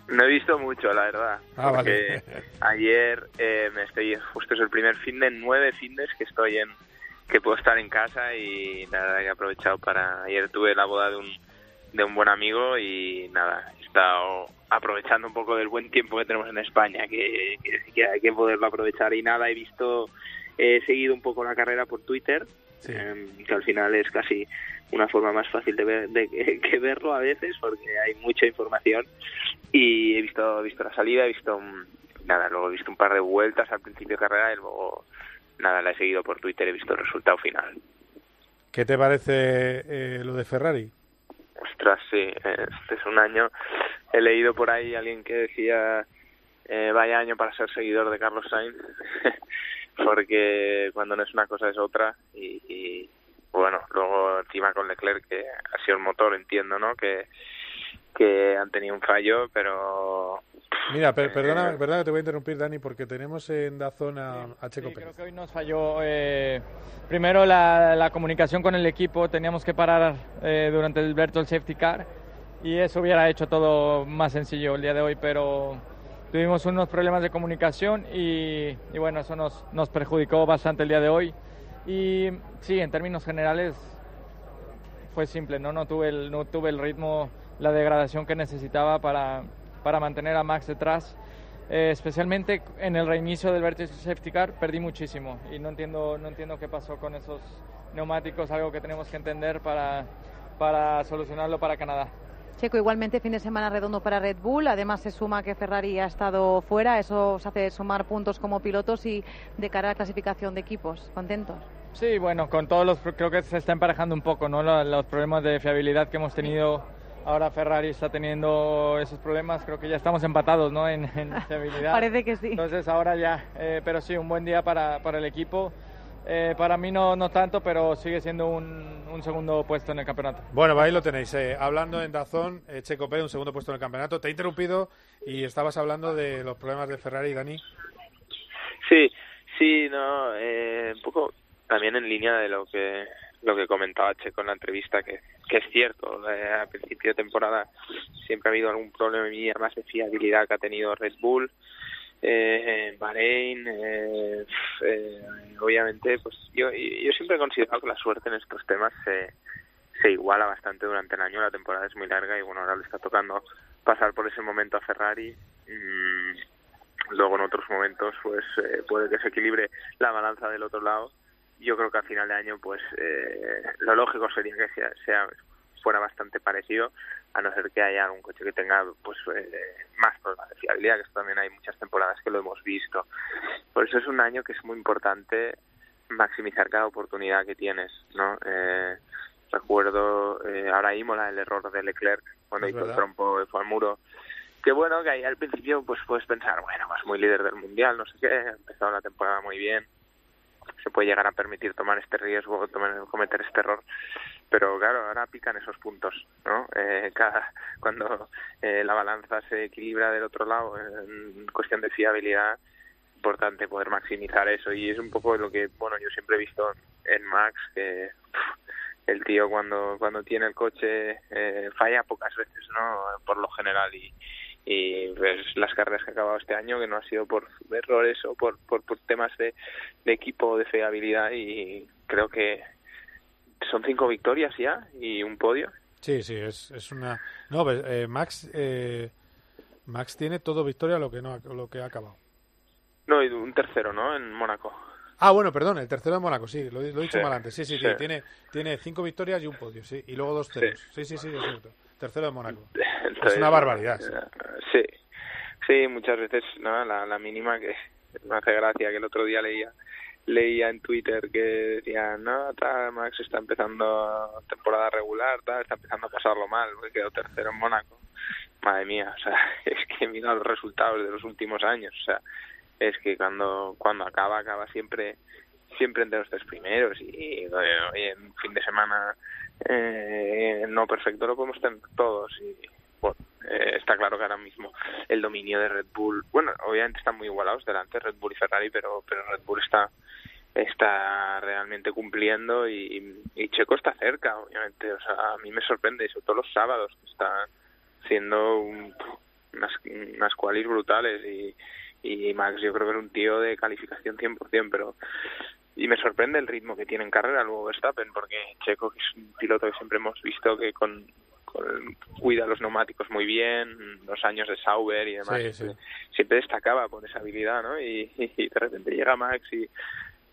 No he visto mucho, la verdad. Ah, porque vale. ayer eh, me estoy, justo es el primer fin de nueve fines que estoy en, que puedo estar en casa y la verdad que he aprovechado para, ayer tuve la boda de un, de un buen amigo y nada, he estado aprovechando un poco del buen tiempo que tenemos en España, que, que, que hay que poderlo aprovechar. Y nada, he visto, he seguido un poco la carrera por Twitter, eh, que al final es casi una forma más fácil de ver de que, [laughs] que verlo a veces porque hay mucha información. Y he visto he visto la salida he visto mm, nada luego he visto un par de vueltas al principio de carrera y luego nada la he seguido por Twitter he visto el resultado final. ¿Qué te parece eh, lo de Ferrari? Ostras sí este es un año. He leído por ahí alguien que decía eh, vaya año para ser seguidor de Carlos Sainz [laughs] porque cuando no es una cosa es otra y, bueno luego encima con Leclerc que ha sido el motor entiendo no que que han tenido un fallo pero Mira, per- perdona, perdona que te voy a interrumpir, Dani, porque tenemos en Dazón a, a Checo Sí, Pérez. creo que hoy nos falló eh, primero la, la comunicación con el equipo. Teníamos que parar eh, durante el virtual safety car y eso hubiera hecho todo más sencillo el día de hoy, pero tuvimos unos problemas de comunicación y, y bueno, eso nos, nos perjudicó bastante el día de hoy. Y sí, en términos generales fue simple, ¿no? No tuve el, no tuve el ritmo, la degradación que necesitaba para, para mantener a Max detrás. Eh, especialmente en el reinicio del Vertical Safety Car perdí muchísimo y no entiendo, no entiendo qué pasó con esos neumáticos, algo que tenemos que entender para, para solucionarlo para Canadá. Checo, igualmente fin de semana redondo para Red Bull. Además, se suma que Ferrari ha estado fuera. Eso os hace sumar puntos como pilotos y de cara a la clasificación de equipos. ¿Contentos? Sí, bueno, con todos los, creo que se está emparejando un poco, ¿no? Los, los problemas de fiabilidad que hemos tenido. Ahora Ferrari está teniendo esos problemas. Creo que ya estamos empatados, ¿no? En, en [laughs] fiabilidad. Parece que sí. Entonces ahora ya, eh, pero sí, un buen día para, para el equipo. Eh, para mí no, no tanto, pero sigue siendo un, un segundo puesto en el campeonato. Bueno, ahí lo tenéis. eh, hablando en Dazón, eh, Checo Pérez, un segundo puesto en el campeonato. Te he interrumpido y estabas hablando de los problemas de Ferrari, Dani. Sí, sí, no, eh, un poco también en línea de lo que lo que comentaba Checo en la entrevista, que, que es cierto, eh, a principio de temporada siempre ha habido algún problema más de fiabilidad que ha tenido Red Bull, eh, Bahrein, eh, eh, obviamente, pues yo, yo siempre he considerado que la suerte en estos temas se, se iguala bastante durante el año, la temporada es muy larga y bueno, ahora le está tocando pasar por ese momento a Ferrari. Mm, luego en otros momentos pues eh, puede que se equilibre la balanza del otro lado yo creo que a final de año, pues eh, lo lógico sería que sea, sea, fuera bastante parecido, a no ser que haya algún coche que tenga pues eh, más problemas de fiabilidad, que esto también hay muchas temporadas que lo hemos visto. Por eso es un año que es muy importante maximizar cada oportunidad que tienes, ¿no? Eh, recuerdo eh, ahora Imola el error de Leclerc cuando hizo el trompo fue al muro que bueno que ahí al principio pues puedes pensar bueno pues muy líder del mundial no sé qué ha empezado la temporada muy bien se puede llegar a permitir tomar este riesgo tomar, cometer este error. Pero claro ahora pican esos puntos no eh, cada cuando eh, la balanza se equilibra del otro lado en cuestión de fiabilidad importante poder maximizar eso. Y es un poco lo que bueno yo siempre he visto en Max que el tío cuando cuando tiene el coche eh, falla pocas veces no por lo general. Y y pues las carreras que ha acabado este año que no ha sido por errores o por, por, temas de, de equipo de fiabilidad y creo que son cinco victorias ya y un podio sí sí es, es una no pues, eh, Max eh, Max tiene todo victoria lo que no lo que ha acabado no y un tercero no en Mónaco Ah, bueno, perdón, el tercero de Mónaco, sí, lo, he dicho mal antes. Sí, sí, sí, tiene, tiene cinco victorias y un podio, sí, y luego dos ceros. Sí, sí, sí, es cierto. Tercero de Mónaco. [laughs] es una barbaridad. Sí. sí, muchas veces ¿no? la, la mínima que [laughs] me hace gracia que el otro día leía leía en Twitter que decía no tal, Max está empezando temporada regular tal, está empezando a pasarlo mal porque quedó tercero en Mónaco madre mía o sea [laughs] es que mira los resultados de los últimos años o sea es que cuando cuando acaba acaba siempre siempre entre los tres primeros y, en fin de semana eh, no perfecto lo podemos tener todos y bueno eh, está claro que ahora mismo el dominio de Red Bull bueno obviamente están muy igualados delante Red Bull y Ferrari pero pero Red Bull está está realmente cumpliendo y, y Checo está cerca obviamente. O sea a mí me sorprende sobre todo los sábados que está haciendo unas unas qualis brutales y y Max yo creo que es un tío de calificación 100%, pero y me sorprende el ritmo que tiene en carrera luego Verstappen, porque Checo que es un piloto que siempre hemos visto que con, cuida los neumáticos muy bien, los años de Sauber y demás, siempre destacaba por esa habilidad, ¿no? Y, de repente llega Max y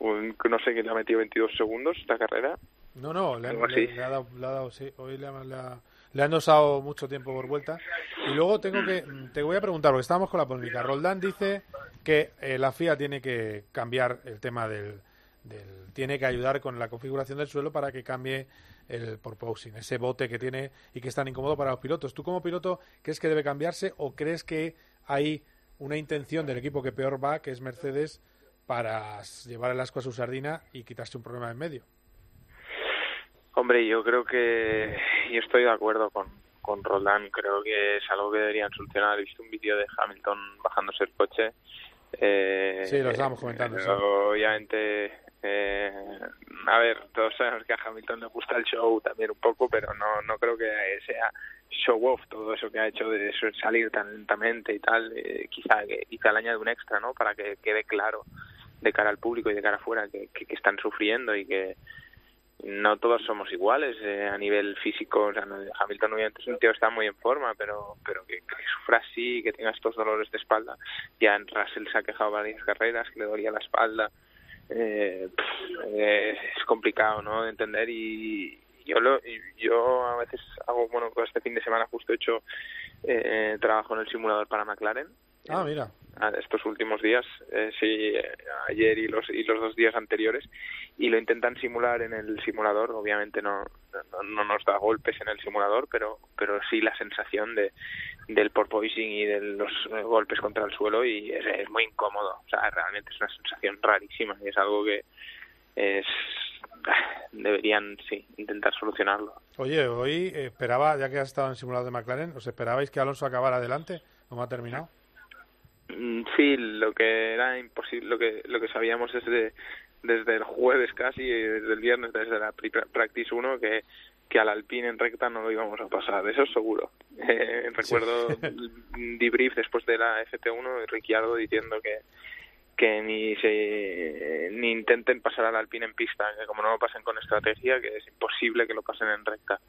no sé que le ha metido 22 segundos esta carrera. No, no, le, ha, dado, sí, hoy le, ha, le han usado mucho tiempo por vuelta. Y luego tengo que, te voy a preguntar, porque estábamos con la polémica. Roldán dice que eh, la FIA tiene que cambiar el tema del, tiene que ayudar con la configuración del suelo para que cambie el porpoising, ese bote que tiene y que es tan incómodo para los pilotos. ¿Tú como piloto crees que debe cambiarse o crees que hay una intención del equipo que peor va, que es Mercedes, para llevar el asco a su sardina y quitarse un problema en medio? Hombre, yo creo que yo estoy de acuerdo con, con Roldán. Creo que es algo que deberían solucionar. He visto un vídeo de Hamilton bajándose el coche. Eh, sí, lo estábamos comentando. Obviamente, eh, a ver, todos sabemos que a Hamilton le gusta el show también un poco, pero no, no creo que sea show off todo eso que ha hecho de salir tan lentamente y tal. Eh, quizá, quizá le añade un extra, ¿no? Para que quede claro de cara al público y de cara afuera que, que están sufriendo y que no todos somos iguales eh, a nivel físico. O sea, Hamilton obviamente es un tío que está muy en forma, pero pero que, que, sufra así, que tenga estos dolores de espalda. Ya en Russell se ha quejado varias carreras, que le dolía la espalda. Eh, eh, es complicado, ¿no? De entender y yo lo, yo a veces hago, bueno, este fin de semana justo he hecho eh, trabajo en el simulador para McLaren Ah, mira. Estos últimos días, eh, sí, ayer y los, y los dos días anteriores, y lo intentan simular en el simulador. Obviamente no, no, nos da golpes en el simulador, pero, pero sí la sensación de, del porpoising y de los golpes contra el suelo, y es, muy incómodo. O sea, realmente es una sensación rarísima y es algo que es deberían sí intentar solucionarlo. Oye, hoy esperaba, ya que has estado en el simulador de McLaren, ¿os esperabais que Alonso acabara adelante? ¿Cómo ha terminado? Mm, sí, lo que era imposible, lo que lo que sabíamos desde desde el jueves casi, desde el viernes, desde la practice 1 que que al Alpine en recta no lo íbamos a pasar, eso seguro. [laughs] Eh, recuerdo un debrief después de la FP1 Ricciardo diciendo que que ni se ni intenten pasar al Alpine en pista, que como no lo pasen con estrategia, que es imposible que lo pasen en recta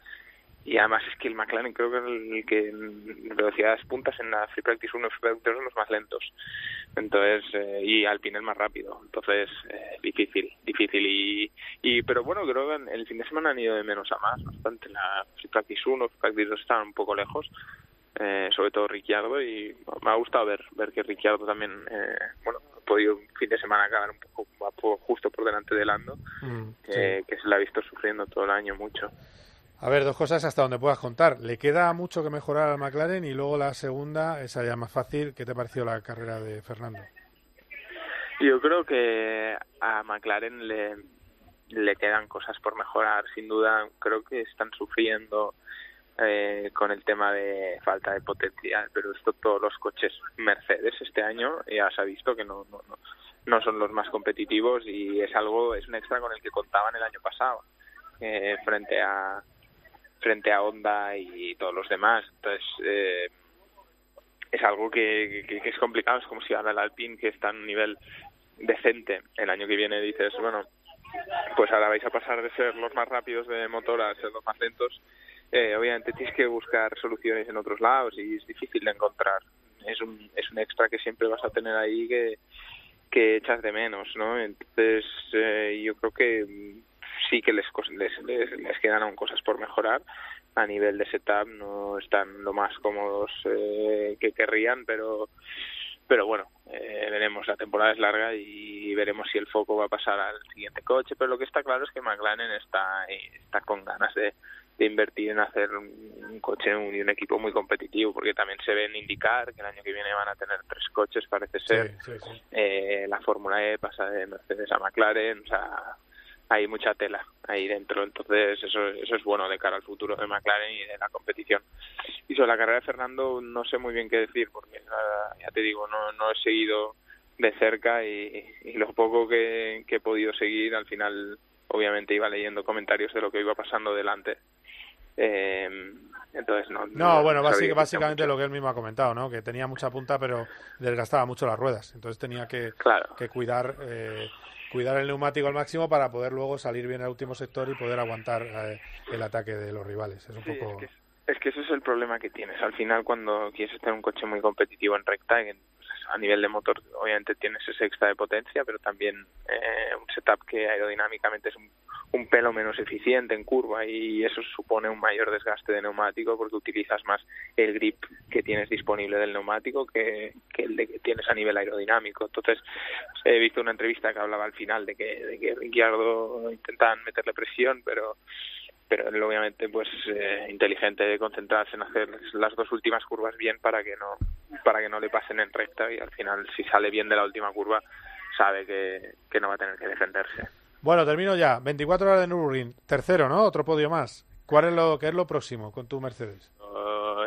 y además es que el McLaren creo que es el que en velocidades puntas en la Free Practice 1 y Free Practice 2 son los más lentos. Entonces eh, y Alpine el más rápido. Entonces eh, difícil difícil. Y, y pero bueno creo que el fin de semana han ido de menos a más bastante. La Free Practice 1 Free Practice 2 estaban un poco lejos eh, sobre todo Ricciardo. Y me ha gustado ver ver que Ricciardo también eh, bueno ha podido un fin de semana acabar un poco justo por delante de Lando mm, que se le ha visto sufriendo todo el año mucho a ver, dos cosas hasta donde puedas contar. Le queda mucho que mejorar al McLaren y luego la segunda, esa ya más fácil. ¿Qué te pareció la carrera de Fernando? Yo creo que a McLaren le, le quedan cosas por mejorar. Sin duda, creo que están sufriendo eh, con el tema de falta de potencial, pero esto todos los coches Mercedes este año ya se ha visto que no, no, no, no son los más competitivos y es algo, es un extra con el que contaban el año pasado eh, frente a frente a Honda y todos los demás. Entonces, eh, es algo que, es complicado. Es como si ahora el Alpine, que está en un nivel decente, el año que viene dices, bueno, pues ahora vais a pasar de ser los más rápidos de motor a ser los más lentos. Eh, obviamente tienes que buscar soluciones en otros lados y es difícil de encontrar. Es un, es un extra que siempre vas a tener ahí que, que echas de menos, ¿no? Entonces, eh, yo creo que sí que les, les, les, quedan aún cosas por mejorar. A nivel de setup no están lo más cómodos eh, que querrían, pero pero bueno, eh, veremos, la temporada es larga y veremos si el foco va a pasar al siguiente coche, pero lo que está claro es que McLaren está, está con ganas de, de invertir en hacer un, coche y un, equipo muy competitivo, porque también se ven indicar que el año que viene van a tener tres coches, parece ser. Eh, la Fórmula E pasa de Mercedes a McLaren, o sea, hay mucha tela ahí dentro, entonces eso, eso es bueno de cara al futuro de McLaren y de la competición. Y sobre la carrera de Fernando no sé muy bien qué decir, porque ya te digo, no, no he seguido de cerca y, lo poco que, he podido seguir, al final obviamente iba leyendo comentarios de lo que iba pasando delante. Eh, entonces no. No, bueno, básicamente lo que él mismo ha comentado, ¿no? Que tenía mucha punta, pero desgastaba mucho las ruedas. Entonces tenía que, que cuidar eh, cuidar el neumático al máximo para poder luego salir bien al último sector y poder aguantar eh, el ataque de los rivales. Es un poco... Es que, ese es el problema que tienes. Al final, cuando quieres tener un coche muy competitivo en recta, a nivel de motor, obviamente tienes ese extra de potencia, pero también eh, un setup que aerodinámicamente es un, pelo menos eficiente en curva y eso supone un mayor desgaste de neumático porque utilizas más el grip que tienes disponible del neumático que, el de que tienes a nivel aerodinámico. Entonces, he visto una entrevista que hablaba al final de que, de que Ricciardo intentaban meterle presión, pero pero él obviamente pues eh, inteligente de concentrarse en hacer las dos últimas curvas bien para que no para que no le pasen en recta y al final si sale bien de la última curva sabe que, que no va a tener que defenderse. Bueno, termino ya. 24 horas de Nürburgring. Tercero, ¿no? Otro podio más. ¿Cuál es lo, qué es lo próximo con tu Mercedes?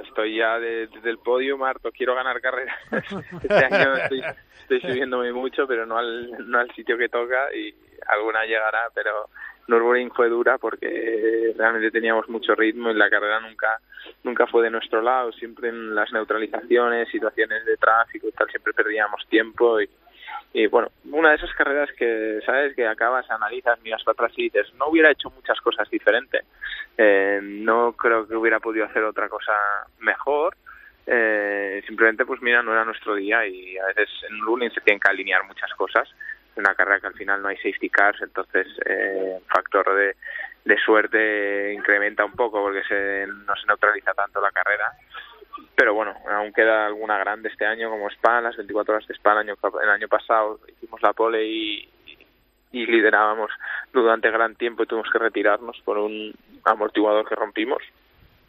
Estoy ya desde el podio, Marto. Quiero ganar carrera. [laughs] este año estoy, estoy subiéndome mucho, pero no al, no al sitio que toca y alguna llegará, pero Nürburgring fue dura porque realmente teníamos mucho ritmo y la carrera nunca nunca fue de nuestro lado, siempre en las neutralizaciones, situaciones de tráfico y tal, siempre perdíamos tiempo y, bueno, una de esas carreras que, ¿sabes? Que acabas, analizas, miras para atrás y dices, no hubiera hecho muchas cosas diferentes, eh, no creo que hubiera podido hacer otra cosa mejor, eh, simplemente pues mira, no era nuestro día y a veces en Nürburgring se tienen que alinear muchas cosas una carrera que al final no hay safety cars, entonces eh, factor de, de suerte incrementa un poco porque se, no se neutraliza tanto la carrera. Pero bueno, aún queda alguna grande este año como Spa, las 24 horas de Spa el año, el año pasado hicimos la pole y liderábamos durante gran tiempo y tuvimos que retirarnos por un amortiguador que rompimos.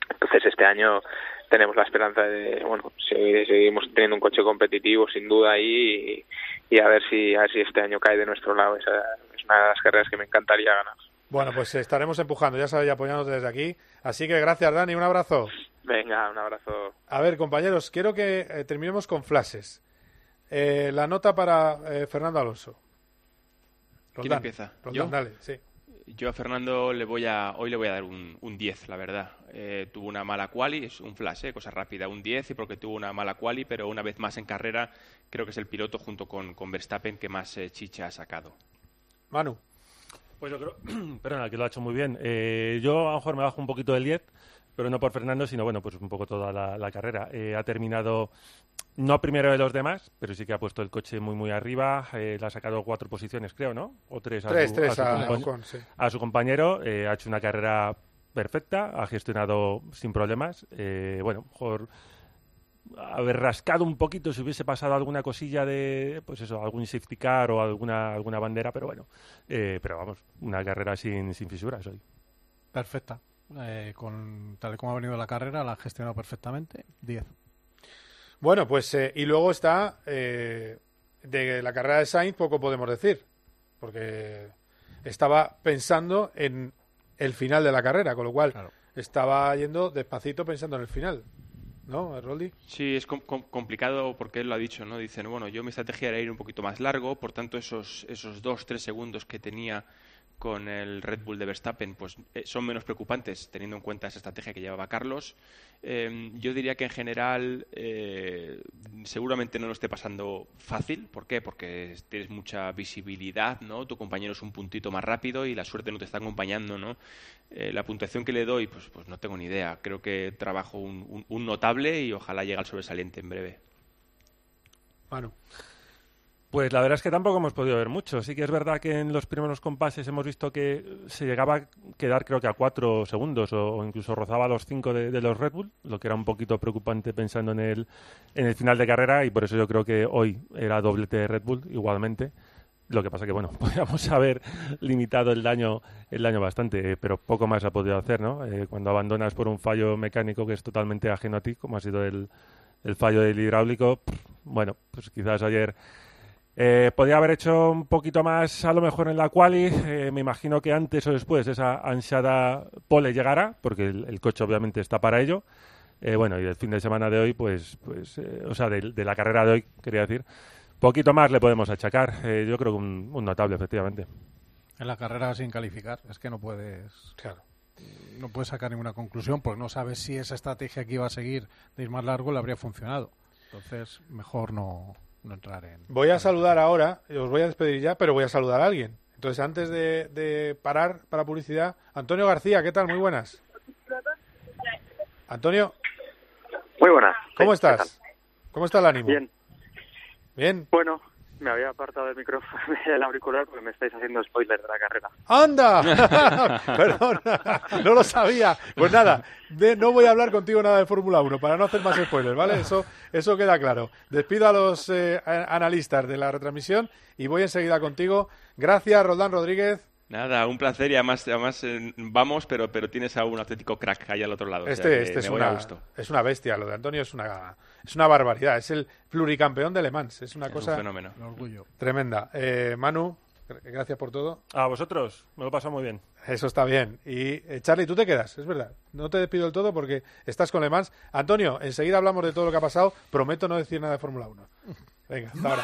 Entonces este año tenemos la esperanza de, bueno, seguimos teniendo un coche competitivo sin duda ahí y, a ver si a ver si este año cae de nuestro lado. Esa es una de las carreras que me encantaría ganar. Bueno, pues estaremos empujando, ya sabéis, apoyándote desde aquí. Así que gracias, Dani, un abrazo. Venga, un abrazo. A ver, compañeros, quiero que eh, terminemos con flashes. Eh, la nota para eh, Fernando Alonso. ¿Quién empieza? ¿Yo? dale, sí. Yo a Fernando le voy a, hoy le voy a dar un, un 10, la verdad. Eh, tuvo una mala quali, es un flash, eh, cosa rápida, un 10, y porque tuvo una mala quali, pero una vez más en carrera creo que es el piloto junto con, con Verstappen que más eh, chicha ha sacado. Manu. Pues yo creo, [clears throat] perdona, que lo ha hecho muy bien. yo a lo mejor me bajo un poquito del 10 pero no por Fernando, sino bueno, pues un poco toda la, carrera. Eh, ha terminado no primero de los demás, pero sí que ha puesto el coche muy muy arriba. Eh, le ha sacado cuatro posiciones, creo, ¿no? O tres a, su, a, su, compañero. Eh, ha hecho una carrera perfecta, ha gestionado sin problemas. bueno, mejor haber rascado un poquito si hubiese pasado alguna cosilla de, pues eso, algún safety car o alguna, alguna bandera, pero bueno, pero vamos, una carrera sin, sin fisuras hoy. Perfecta. Eh, con tal y como ha venido la carrera, la ha gestionado perfectamente. 10. Bueno, pues eh, y luego está eh, de la carrera de Sainz, poco podemos decir, porque estaba pensando en el final de la carrera, con lo cual estaba yendo despacito pensando en el final. ¿No, Roldi? Sí, es complicado porque él lo ha dicho, ¿no? Dicen, bueno, yo mi estrategia era ir un poquito más largo, por tanto esos, esos dos, tres segundos que tenía con el Red Bull de Verstappen pues eh, son menos preocupantes teniendo en cuenta esa estrategia que llevaba Carlos. Eh, yo diría que en general eh, seguramente no lo esté pasando fácil. ¿Por qué? Porque tienes mucha visibilidad, ¿no? Tu compañero es un puntito más rápido y la suerte no te está acompañando, ¿no? la puntuación que le doy, pues, pues no tengo ni idea. Creo que trabajo un, un notable y ojalá llegue al sobresaliente en breve. Bueno. Pues la verdad es que tampoco hemos podido ver mucho. Sí que es verdad que en los primeros compases hemos visto que se llegaba a quedar creo que a cuatro segundos o, incluso rozaba los cinco de, los Red Bull, lo que era un poquito preocupante pensando en el, en el final de carrera y por eso yo creo que hoy era doblete de Red Bull igualmente. Lo que pasa que, bueno, [laughs] podríamos haber limitado el daño, el daño bastante, pero poco más ha podido hacer, ¿no? Eh, cuando abandonas por un fallo mecánico que es totalmente ajeno a ti, como ha sido el, el fallo del hidráulico, bueno, pues quizás ayer eh, podría haber hecho un poquito más a lo mejor en la quali. Eh, me imagino que antes o después esa ansiada pole llegará, porque el, coche obviamente está para ello. Eh, bueno, y el fin de semana de hoy, pues, pues o sea, de, la carrera de hoy, quería decir, poquito más le podemos achacar. yo creo que un, un, notable, efectivamente. En la carrera sin calificar, es que no puedes. Claro. No puedes sacar ninguna conclusión porque no sabes si esa estrategia que iba a seguir de ir más largo le habría funcionado. Entonces, mejor no, Voy a saludar ahora, os voy a despedir ya, pero voy a saludar a alguien. Entonces, antes de, parar para publicidad, Antonio García, ¿qué tal? Muy buenas. Antonio. Muy buenas. ¿Cómo estás? ¿Cómo está el ánimo? Bien. Bien. Bueno, me había apartado del micrófono del auricular porque me estáis haciendo spoiler de la carrera. ¡Anda! [laughs] Perdón, no lo sabía. Pues nada, no voy a hablar contigo nada de Fórmula 1 para no hacer más spoilers, ¿vale? Eso, eso queda claro. Despido a los eh, analistas de la retransmisión y voy enseguida contigo. Gracias, Roldán Rodríguez. Nada, un placer y además, además eh, vamos, pero, pero tienes a un auténtico crack ahí al otro lado. Este, este es, una, es una bestia, lo de Antonio es una, es una barbaridad, es el pluricampeón de Le Mans, es una cosa... Un fenómeno. orgullo. Tremenda. Eh, Manu, gracias por todo. A vosotros, me lo he muy bien. Eso está bien. Y eh, Charlie, tú te quedas, es verdad. No te despido del todo porque estás con Le Mans. Antonio, enseguida hablamos de todo lo que ha pasado. Prometo no decir nada de Fórmula 1. Venga, hasta ahora.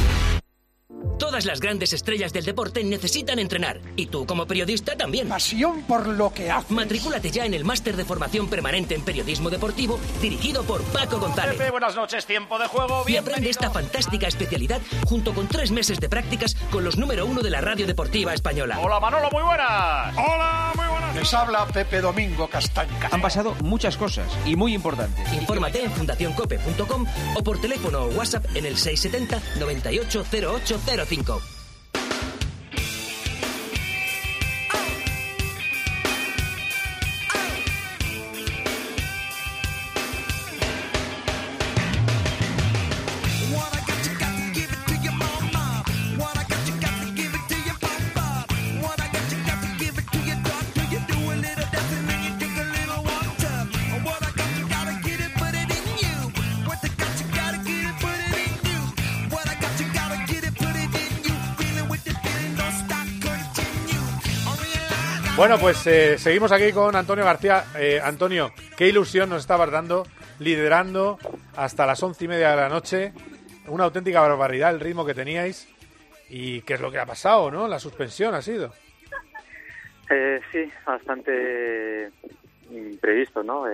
Todas las grandes estrellas del deporte necesitan entrenar. Y tú, como periodista, también. Pasión por lo que haces. Matrículate ya en el máster de formación permanente en periodismo deportivo, dirigido por Paco González. Pepe, buenas noches, tiempo de juego. Y aprende esta fantástica especialidad junto con tres meses de prácticas con los número uno de la radio deportiva española. Hola, Manolo, muy buenas. Hola, muy buenas. Les habla Pepe Domingo Castaña. Han pasado muchas cosas y muy importantes. Infórmate en fundacioncope.com o por teléfono o WhatsApp en el 670 980805. 5. Bueno, pues eh, seguimos aquí con Antonio García. Eh, Antonio, qué ilusión nos estabas dando, liderando hasta las once y media de la noche. Una auténtica barbaridad el ritmo que teníais. ¿Y qué es lo que ha pasado, no? La suspensión ha sido. Eh, sí, bastante imprevisto, ¿no?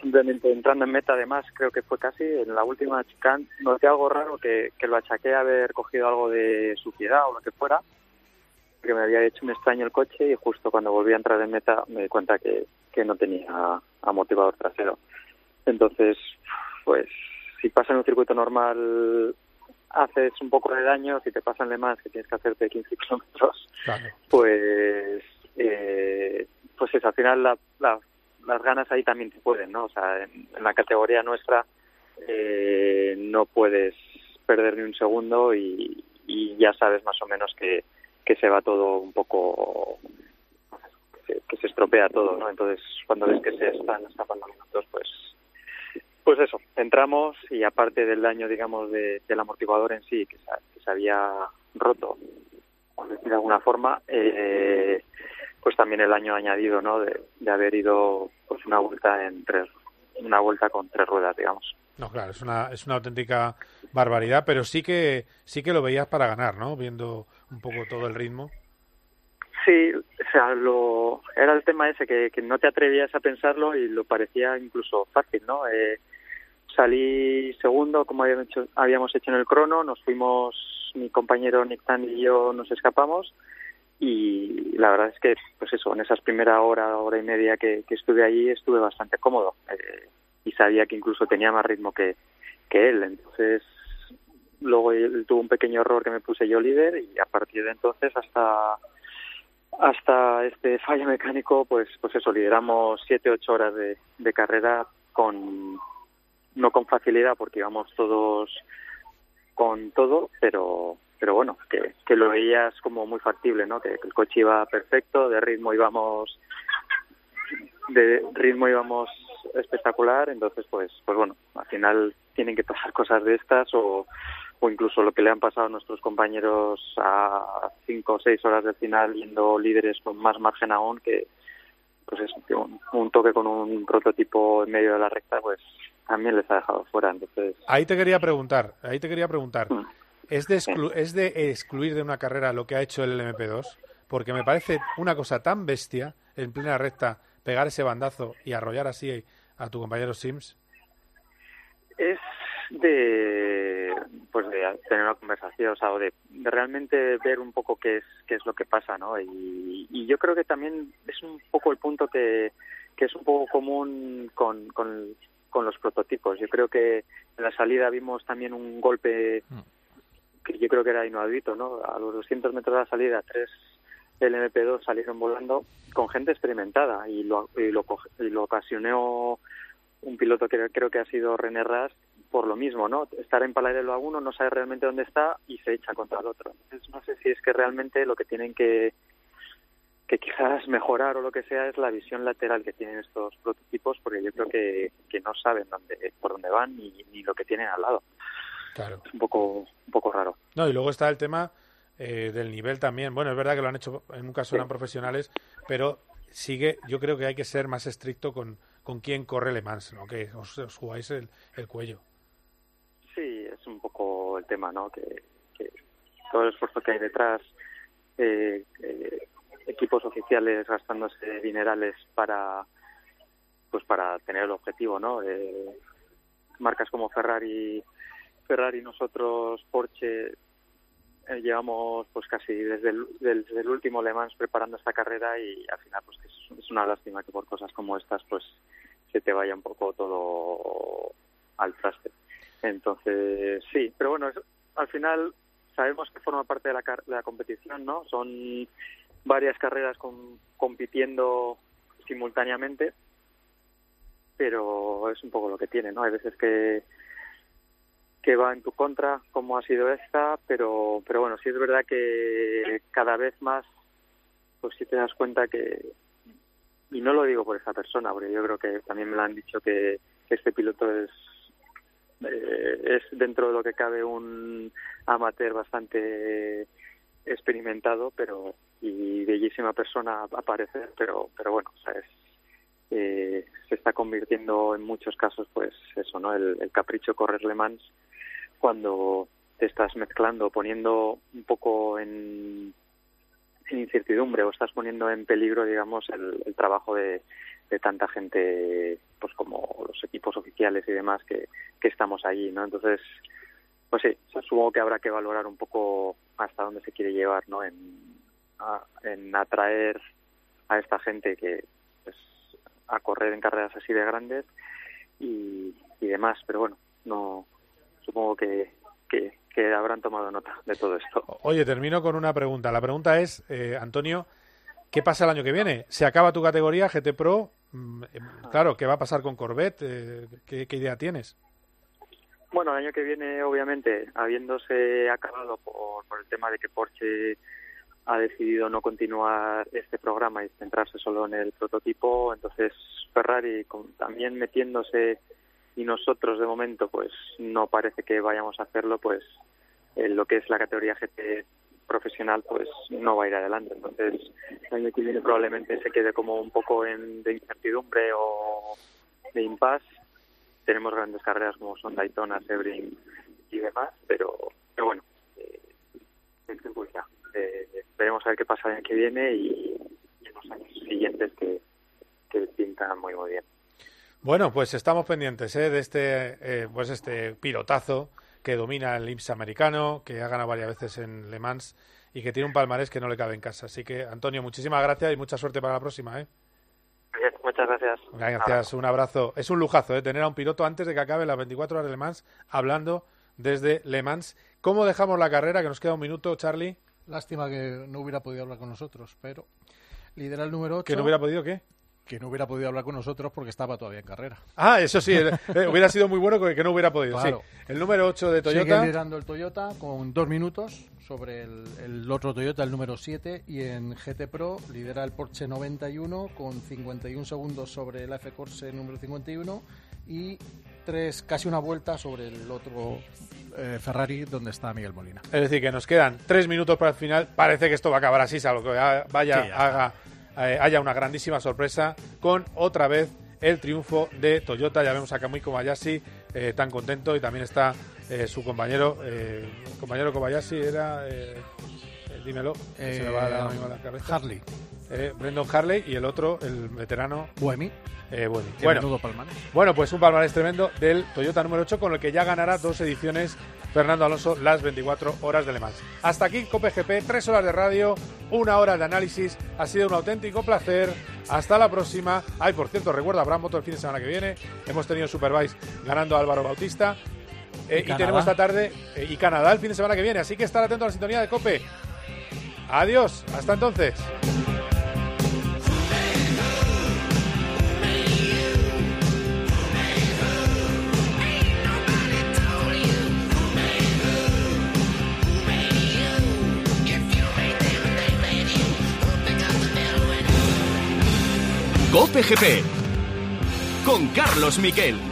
simplemente entrando en meta además creo que fue casi en la última chicane noté algo raro que, que lo achaqué a haber cogido algo de suciedad o lo que fuera que me había hecho un extraño el coche y justo cuando volví a entrar en meta me di cuenta que, que no tenía amortiguador trasero entonces pues si pasa en un circuito normal haces un poco de daño si te pasan de más que tienes que hacerte 15 kilómetros pues eh, pues es al final la, la las ganas ahí también te pueden, ¿no? O sea, en, la categoría nuestra eh, no puedes perder ni un segundo y, ya sabes más o menos que, que se va todo un poco que se, estropea todo, ¿no? Entonces, cuando ves que se están escapando minutos, pues pues eso, entramos y aparte del daño, digamos, de, del amortiguador en sí, que se, había roto, de alguna forma, eh, pues también el año añadido, ¿no? De, haber ido pues una vuelta en tres, una vuelta con tres ruedas, digamos. No, claro, es una, es una auténtica barbaridad, pero sí que sí que lo veías para ganar, ¿no? Viendo un poco todo el ritmo. Sí, o sea, lo, era el tema ese que, que no te atrevías a pensarlo y lo parecía incluso fácil, ¿no? Eh, salí segundo, como habíamos hecho, habíamos hecho en el crono, nos fuimos, mi compañero Nick Tan y yo nos escapamos y la verdad es que pues eso en esas primera hora hora y media que, estuve allí estuve bastante cómodo eh, y sabía que incluso tenía más ritmo que, que él entonces luego él tuvo un pequeño error que me puse yo líder y a partir de entonces hasta hasta este fallo mecánico pues pues eso lideramos siete ocho horas de, carrera con no con facilidad porque íbamos todos con todo pero pero bueno, que, que lo veías como muy factible, ¿no? Que, el coche iba perfecto, de ritmo íbamos de ritmo íbamos espectacular, entonces pues pues bueno, al final tienen que pasar cosas de estas o, o incluso lo que le han pasado a nuestros compañeros a cinco o seis horas del final yendo líderes con más margen aún que pues es un, un toque con un prototipo en medio de la recta pues también les ha dejado fuera entonces ahí te quería preguntar ahí te quería preguntar mm. ¿Es de, ¿Es de excluir de una carrera lo que ha hecho el MP2? Porque me parece una cosa tan bestia, en plena recta, pegar ese bandazo y arrollar así a tu compañero Sims. Es de pues de tener una conversación, o sea, de, realmente ver un poco qué es qué es lo que pasa, ¿no? Y, y yo creo que también es un poco el punto que, que es un poco común con, con, con los prototipos. Yo creo que en la salida vimos también un golpe mm que yo creo que era inaudito, ¿no? A los 200 metros de la salida, tres del MP2 salieron volando con gente experimentada y lo, y lo, lo ocasionó un piloto que creo que ha sido René Rast por lo mismo, ¿no? Estar en paralelo a uno, no sabe realmente dónde está y se echa contra el otro. Entonces, no sé si es que realmente lo que tienen que que quizás [laughs] mejorar o lo que sea es la visión lateral que tienen estos prototipos porque yo creo que, que no saben dónde por dónde van ni, ni lo que tienen al lado. Claro. Es un poco, un poco raro. No, y luego está el tema eh, del nivel también. Bueno, es verdad que lo han hecho, en un caso eran profesionales, pero sigue, yo creo que hay que ser más estricto con, con quién corre Le Mans, ¿no? Que os, jugáis el, el, cuello. Es un poco el tema, ¿no? Que, todo el esfuerzo que hay detrás, eh, eh, equipos oficiales gastándose dinerales para pues para tener el objetivo, ¿no? marcas como Ferrari Ferrari nosotros Porsche eh, llevamos pues casi desde el, último Le Mans preparando esta carrera y al final pues es, una lástima que por cosas como estas pues se te vaya un poco todo al traste. Entonces sí, pero bueno, al final sabemos que forma parte de la, de la competición, ¿no? Son varias carreras con, compitiendo simultáneamente, pero es un poco lo que tiene, ¿no? Hay veces que que va en tu contra, como ha sido esta, pero, pero bueno, sí es verdad que cada vez más, pues sí te das cuenta que, y no lo digo por esa persona, porque yo creo que también me lo han dicho que, este piloto es eh, es dentro de lo que cabe un amateur bastante experimentado, pero y bellísima persona a parecer, pero pero bueno, o sea, es, eh, se está convirtiendo en muchos casos, pues eso, ¿no? El, el capricho correr Le Mans cuando te estás mezclando, poniendo un poco en, incertidumbre o estás poniendo en peligro, digamos, el, trabajo de, tanta gente, pues como los equipos oficiales y demás que, estamos allí, ¿no? Entonces, pues sí, supongo que habrá que valorar un poco hasta dónde se quiere llevar, ¿no? En, en atraer a esta gente que pues, a correr en carreras así de grandes y, y demás, pero bueno, no supongo que, que, habrán tomado nota de todo esto. Oye, termino con una pregunta. La pregunta es, eh, Antonio, ¿qué pasa el año que viene? ¿Se acaba tu categoría GT Pro? Mm, eh, claro, ¿qué va a pasar con Corvette? Eh, ¿qué, idea tienes? Bueno, el año que viene, obviamente, habiéndose acabado por, por el tema de que Porsche ha decidido no continuar este programa y centrarse solo en el prototipo, entonces Ferrari también metiéndose y nosotros de momento pues no parece que vayamos a hacerlo, pues en lo que es la categoría GT profesional pues no va a ir adelante. Entonces el año que viene probablemente se quede como un poco en, de incertidumbre o de impasse. Tenemos grandes carreras como son Daytona, Sebring y demás, pero, pero bueno, eh, pues veremos a ver qué pasa el año que viene y, en los años siguientes que, que pintan muy muy bien. Bueno, pues estamos pendientes ¿eh? de este, eh, pues este pilotazo que domina el IMSS americano, que ha ganado varias veces en Le Mans y que tiene un palmarés que no le cabe en casa. Así que, Antonio, muchísimas gracias y mucha suerte para la próxima. ¿eh? Muchas gracias. Gracias, un abrazo. Es un lujazo ¿eh? tener a un piloto antes de que acabe las 24 horas de Le Mans hablando desde Le Mans. ¿Cómo dejamos la carrera? Que nos queda un minuto, Charlie. Lástima que no hubiera podido hablar con nosotros, pero lidera el número 8. ¿Que no hubiera podido qué? Que no hubiera podido hablar con nosotros porque estaba todavía en carrera. Ah, eso sí, eh, eh, hubiera sido muy bueno que no hubiera podido. Sí. El número 8 de Toyota. Sigue liderando el Toyota con dos minutos sobre el, otro Toyota, el número 7, y en GT Pro lidera el Porsche 91 con 51 segundos sobre el F-Corse número 51 y tres, casi una vuelta sobre el otro eh, Ferrari donde está Miguel Molina. Es decir, que nos quedan tres minutos para el final. Parece que esto va a acabar así, salvo que vaya, haga eh, haya una grandísima sorpresa con otra vez el triunfo de Toyota. Ya vemos a Kamui Kobayashi eh, tan contento y también está eh, su compañero, compañero Kobayashi era, dímelo, se me va la, la cabeza. Harley. Brendan Harley y el otro, el veterano. Buemi. Eh, bueno, bueno, pues un palmarés tremendo del Toyota número 8 con el que ya ganará dos ediciones Fernando Alonso las 24 horas de Le Mans. Hasta aquí Cope GP, tres horas de radio, una hora de análisis. Ha sido un auténtico placer. Hasta la próxima. Ay, por cierto, recuerda, habrá moto el fin de semana que viene. Hemos tenido Superbike ganando a Álvaro Bautista. Eh, y, tenemos esta tarde eh, y Canadá el fin de semana que viene. Así que estar atento a la sintonía de Cope. Adiós. Hasta entonces. Cope GP con Carlos Miquel.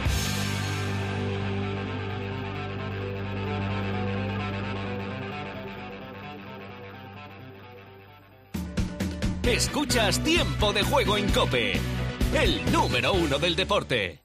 Escuchas Tiempo de Juego en Cope, el número uno del deporte.